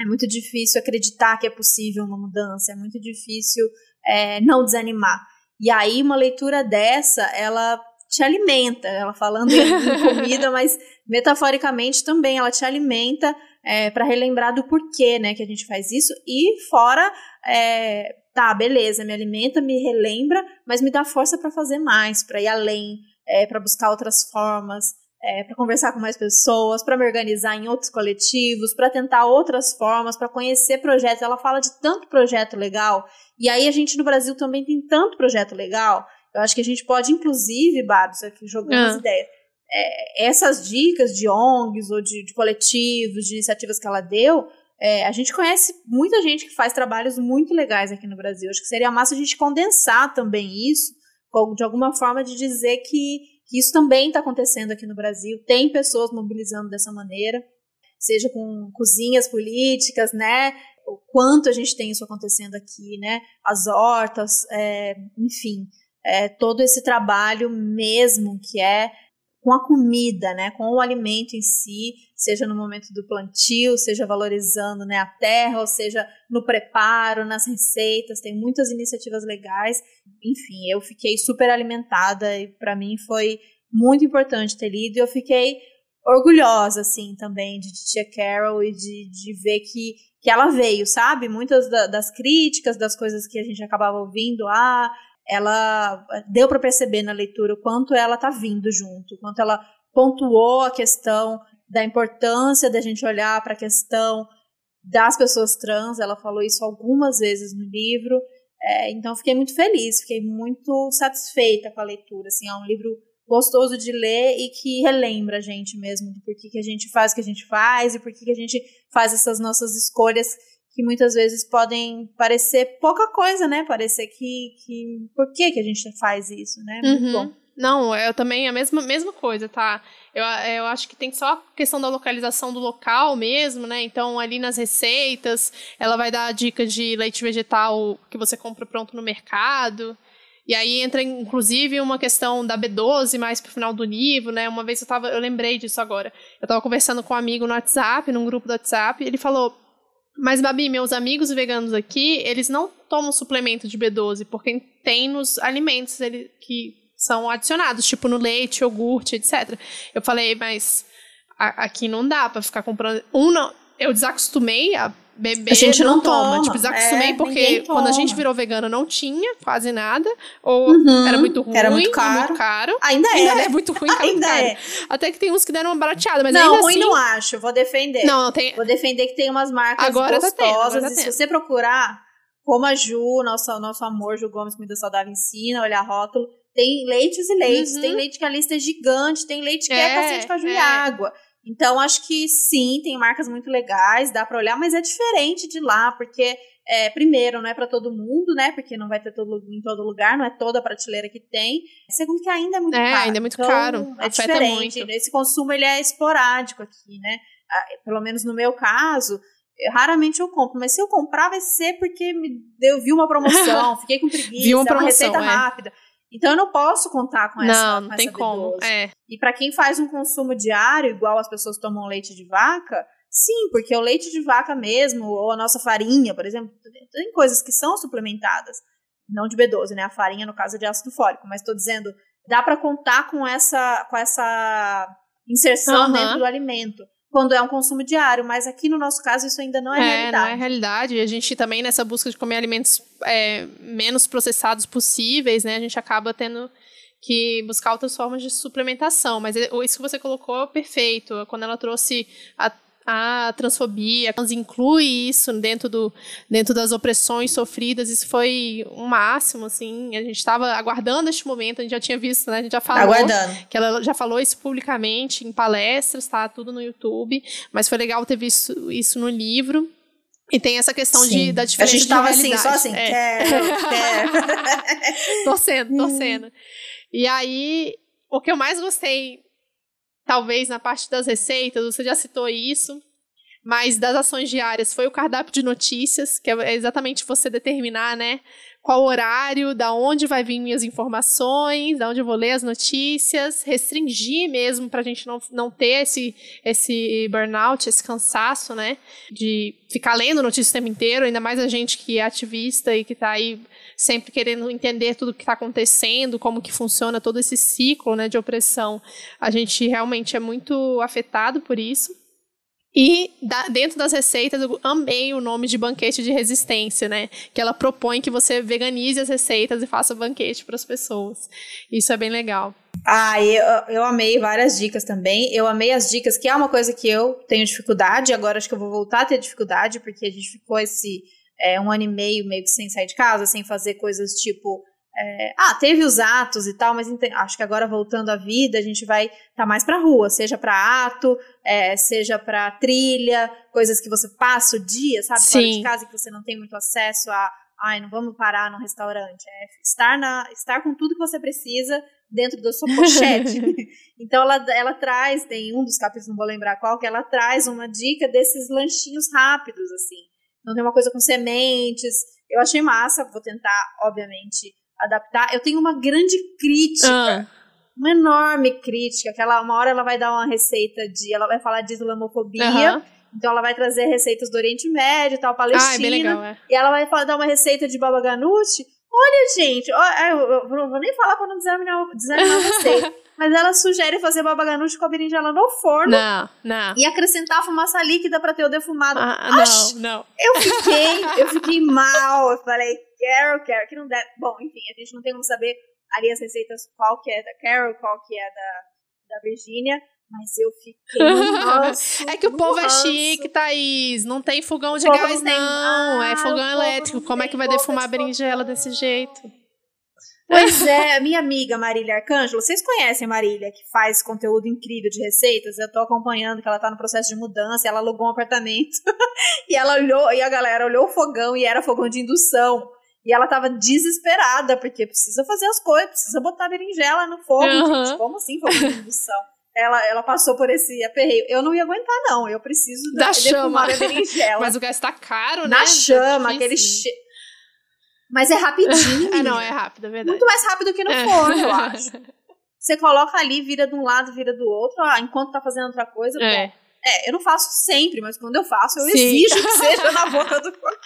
É muito difícil acreditar que é possível uma mudança. É muito difícil é, não desanimar. E aí, uma leitura dessa, ela te alimenta. Ela falando em comida, mas metaforicamente também, ela te alimenta é, para relembrar do porquê, né, que a gente faz isso. E fora, é, tá, beleza, me alimenta, me relembra, mas me dá força para fazer mais, para ir além, é, para buscar outras formas, é, para conversar com mais pessoas, para me organizar em outros coletivos, para tentar outras formas, para conhecer projetos. Ela fala de tanto projeto legal. E aí a gente no Brasil também tem tanto projeto legal. Eu acho que a gente pode, inclusive, Babs, aqui jogando ah. as ideias, é, essas dicas de ONGs ou de, de, coletivos, de iniciativas que ela deu, é, a gente conhece muita gente que faz trabalhos muito legais aqui no Brasil. Acho que seria massa a gente condensar também isso, de alguma forma de dizer que, que isso também está acontecendo aqui no Brasil. Tem pessoas mobilizando dessa maneira, seja com cozinhas políticas, né? O quanto a gente tem isso acontecendo aqui, né? As hortas, é, enfim, é, todo esse trabalho mesmo que é com a comida, né, com o alimento em si, seja no momento do plantio, seja valorizando né, a terra, ou seja no preparo, nas receitas, tem muitas iniciativas legais. Enfim, eu fiquei super alimentada e para mim foi muito importante ter lido e eu fiquei orgulhosa, assim, também de Tia Carol e de, de ver que, que ela veio, sabe? Muitas da, das críticas, das coisas que a gente acabava ouvindo, ah, ela deu para perceber na leitura o quanto ela tá vindo junto, quanto ela pontuou a questão da importância da gente olhar para a questão das pessoas trans. Ela falou isso algumas vezes no livro. É, então fiquei muito feliz, fiquei muito satisfeita com a leitura. Assim, é um livro gostoso de ler e que relembra a gente mesmo do porquê que a gente faz o que a gente faz e porquê que a gente faz essas nossas escolhas que muitas vezes podem parecer pouca coisa, né? Parecer que, que por que, que a gente faz isso, né? Muito uhum. bom. Não, eu também a mesma, mesma coisa, tá? Eu, eu acho que tem só a questão da localização do local mesmo, né? Então, ali nas receitas, ela vai dar dicas de leite vegetal que você compra pronto no mercado. E aí entra, inclusive, uma questão da B12 mais pro final do livro, né? Uma vez eu tava, eu lembrei disso agora. Eu tava conversando com um amigo no WhatsApp, num grupo do WhatsApp, e ele falou: mas, Babi, meus amigos veganos aqui, eles não tomam suplemento de B12, porque tem nos alimentos ele, que são adicionados, tipo no leite, iogurte, etc. Eu falei, mas a, aqui não dá para ficar comprando. Um, não, eu desacostumei a beber. A gente não, não toma. toma. Tipo, desacostumei é, porque quando a gente virou vegano não tinha quase nada. Ou uhum, era muito ruim, era muito caro. Muito caro. Ainda, ainda é. é muito ruim, ainda é. Caro. Até que tem uns que deram uma barateada, mas não, ainda ruim assim... não acho, vou defender. Não, não tem. Vou defender que tem umas marcas agora gostosas. Tá tendo, agora tá se você procurar, como a Ju, nosso, nosso amor, Ju Gomes, Comida Saudável ensina, olhar rótulo, tem leites e leites. Uhum. Tem leite que a lista é gigante, tem leite que é, é cacete, caju é. e água. Então, acho que sim, tem marcas muito legais, dá para olhar, mas é diferente de lá, porque, é, primeiro, não é para todo mundo, né? Porque não vai ter todo, em todo lugar, não é toda a prateleira que tem. Segundo, que ainda é muito é, caro. ainda é muito então, caro. É diferente. Muito. Esse consumo ele é esporádico aqui, né? Ah, pelo menos no meu caso, eu, raramente eu compro, mas se eu comprar vai ser porque me deu, vi uma promoção, fiquei com preguiça, vi uma, promoção, é uma receita é. rápida. Então eu não posso contar com essa Não, não tem como. É. E para quem faz um consumo diário, igual as pessoas tomam leite de vaca, sim, porque o leite de vaca mesmo, ou a nossa farinha, por exemplo, tem coisas que são suplementadas. Não de B12, né? A farinha, no caso, é de ácido fólico. Mas estou dizendo, dá para contar com essa, com essa inserção uhum. dentro do alimento quando é um consumo diário, mas aqui no nosso caso isso ainda não é, é realidade. Não é realidade. A gente também nessa busca de comer alimentos é, menos processados possíveis, né? A gente acaba tendo que buscar outras formas de suplementação. Mas é, isso que você colocou é perfeito. Quando ela trouxe a a transfobia, inclui isso dentro, do, dentro das opressões sofridas, isso foi um máximo, assim, a gente estava aguardando este momento, a gente já tinha visto, né, a gente já falou, aguardando. que ela já falou isso publicamente, em palestras, tá, tudo no YouTube, mas foi legal ter visto isso no livro, e tem essa questão de, da diferença A gente tava assim, só assim, é. quero, quero. torcendo, torcendo. E aí, o que eu mais gostei talvez na parte das receitas, você já citou isso, mas das ações diárias foi o cardápio de notícias, que é exatamente você determinar, né, qual horário, da onde vai vir minhas informações, da onde eu vou ler as notícias, restringir mesmo para a gente não, não ter esse, esse burnout, esse cansaço, né, de ficar lendo notícias o tempo inteiro, ainda mais a gente que é ativista e que está aí sempre querendo entender tudo o que está acontecendo, como que funciona todo esse ciclo né, de opressão. A gente realmente é muito afetado por isso. E da, dentro das receitas, eu amei o nome de banquete de resistência, né? Que ela propõe que você veganize as receitas e faça banquete para as pessoas. Isso é bem legal. Ah, eu, eu amei várias dicas também. Eu amei as dicas, que é uma coisa que eu tenho dificuldade. Agora acho que eu vou voltar a ter dificuldade, porque a gente ficou esse é, um ano e meio meio que sem sair de casa, sem fazer coisas tipo é, ah, teve os atos e tal, mas acho que agora voltando à vida, a gente vai estar tá mais pra rua, seja para ato, é, seja para trilha, coisas que você passa o dia, sabe, Sim. fora de casa, que você não tem muito acesso a, ai, não vamos parar no restaurante. É estar, na, estar com tudo que você precisa dentro da sua pochete. então ela, ela traz, tem um dos capítulos, não vou lembrar qual, que ela traz uma dica desses lanchinhos rápidos, assim. Então tem uma coisa com sementes. Eu achei massa, vou tentar, obviamente, adaptar. Eu tenho uma grande crítica. Ah. Uma enorme crítica. Que ela, uma hora ela vai dar uma receita de. Ela vai falar de islamofobia. Uhum. Então ela vai trazer receitas do Oriente Médio, tal, Palestina. Ah, é legal, é. E ela vai dar uma receita de baba ganoush. Olha, gente, ó, é, eu, eu não vou nem falar pra não desanimar, desanimar vocês. Mas ela sugere fazer baba ganoush com a berinjela no forno. Não, não. E acrescentar fumaça líquida pra ter o defumado. Ah, Oxi, não, não. eu fiquei, eu fiquei mal. Eu falei, Carol, Carol, que não deve. Bom, enfim, a gente não tem como saber ali as receitas, qual que é da Carol, qual que é da, da Virgínia. Mas eu fiquei. É que o povo é chique, Thaís. Não tem fogão de gás, não tem- não. Ah, é fogão elétrico. Como é que vai defumar a berinjela desse jeito? Pois é, minha amiga Marília Arcângelo, vocês conhecem a Marília, que faz conteúdo incrível de receitas? Eu tô acompanhando que ela tá no processo de mudança, ela alugou um apartamento. e ela olhou, e a galera olhou o fogão e era fogão de indução. E ela tava desesperada, porque precisa fazer as coisas, precisa botar berinjela no fogo. Aham. Gente, como assim fogão de indução? Ela, ela passou por esse aperreio. Eu não ia aguentar, não. Eu preciso Da defumar chama. Mas o gás tá caro, né? Na chama, aquele cheiro. Mas é rapidinho, Ah, não, é rápido, é verdade. Muito mais rápido que no É. forno, eu acho. Você coloca ali, vira de um lado, vira do outro, ah, enquanto tá fazendo outra coisa. É. Bom, é, eu não faço sempre, mas quando eu faço, eu Sim. exijo que seja na boca do forno.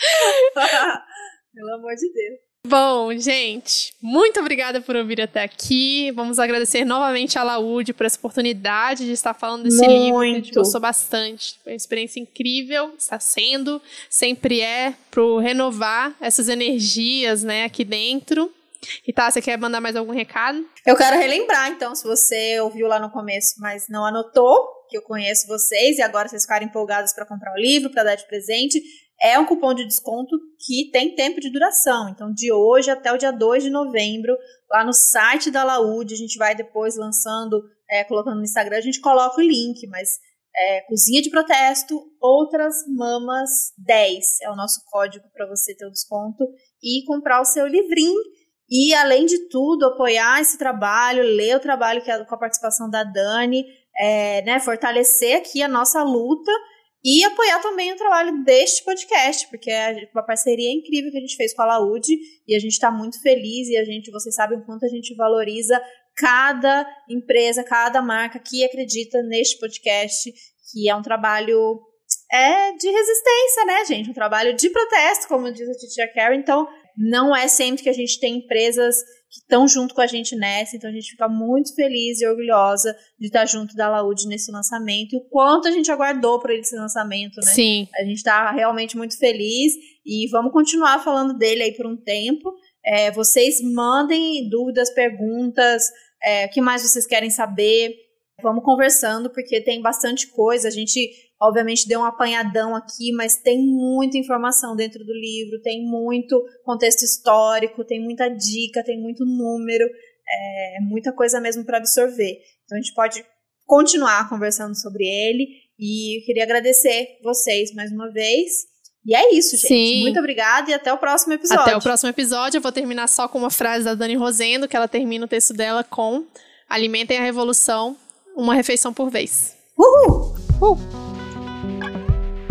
Pelo amor de Deus. Bom, gente, muito obrigada por ouvir até aqui. Vamos agradecer novamente a Laúde por essa oportunidade de estar falando desse livro que a gente Muito. gostou bastante. Foi uma experiência incrível, está sendo, sempre é, pro renovar essas energias, né, aqui dentro. E tá, você quer mandar mais algum recado? Eu quero relembrar, então, se você ouviu lá no começo, mas não anotou, que eu conheço vocês e agora vocês ficarem empolgados para comprar o livro, para dar de presente, é um cupom de desconto que tem tempo de duração. Então, de hoje até o dia 2 de novembro, lá no site da Laúde, a gente vai depois lançando, é, colocando no Instagram, a gente coloca o link, mas é, Cozinha de Protesto, Outras Mamas 10 é o nosso código para você ter o desconto e comprar o seu livrinho. E, além de tudo, apoiar esse trabalho, ler o trabalho que é com a participação da Dani, é, né, fortalecer aqui a nossa luta e apoiar também o trabalho deste podcast, porque é uma parceria incrível que a gente fez com a Laude e a gente está muito feliz e a gente, vocês sabem o quanto a gente valoriza cada empresa, cada marca que acredita neste podcast, que é um trabalho é de resistência, né, gente? Um trabalho de protesto, como diz a Titia Carrie. Então, não é sempre que a gente tem empresas que estão junto com a gente nessa, então a gente fica muito feliz e orgulhosa de estar junto da Laude nesse lançamento e o quanto a gente aguardou por esse lançamento, né? Sim. A gente está realmente muito feliz e vamos continuar falando dele aí por um tempo. É, vocês mandem dúvidas, perguntas, é, o que mais vocês querem saber. Vamos conversando, porque tem bastante coisa. A gente, obviamente, deu um apanhadão aqui, mas tem muita informação dentro do livro, tem muito contexto histórico, tem muita dica, tem muito número, é muita coisa mesmo para absorver. Então a gente pode continuar conversando sobre ele. E eu queria agradecer vocês mais uma vez. E é isso, gente. Sim. Muito obrigada e até o próximo episódio. Até o próximo episódio. Eu vou terminar só com uma frase da Dani Rosendo, que ela termina o texto dela com Alimentem a revolução, uma refeição por vez. Uhul! Uh!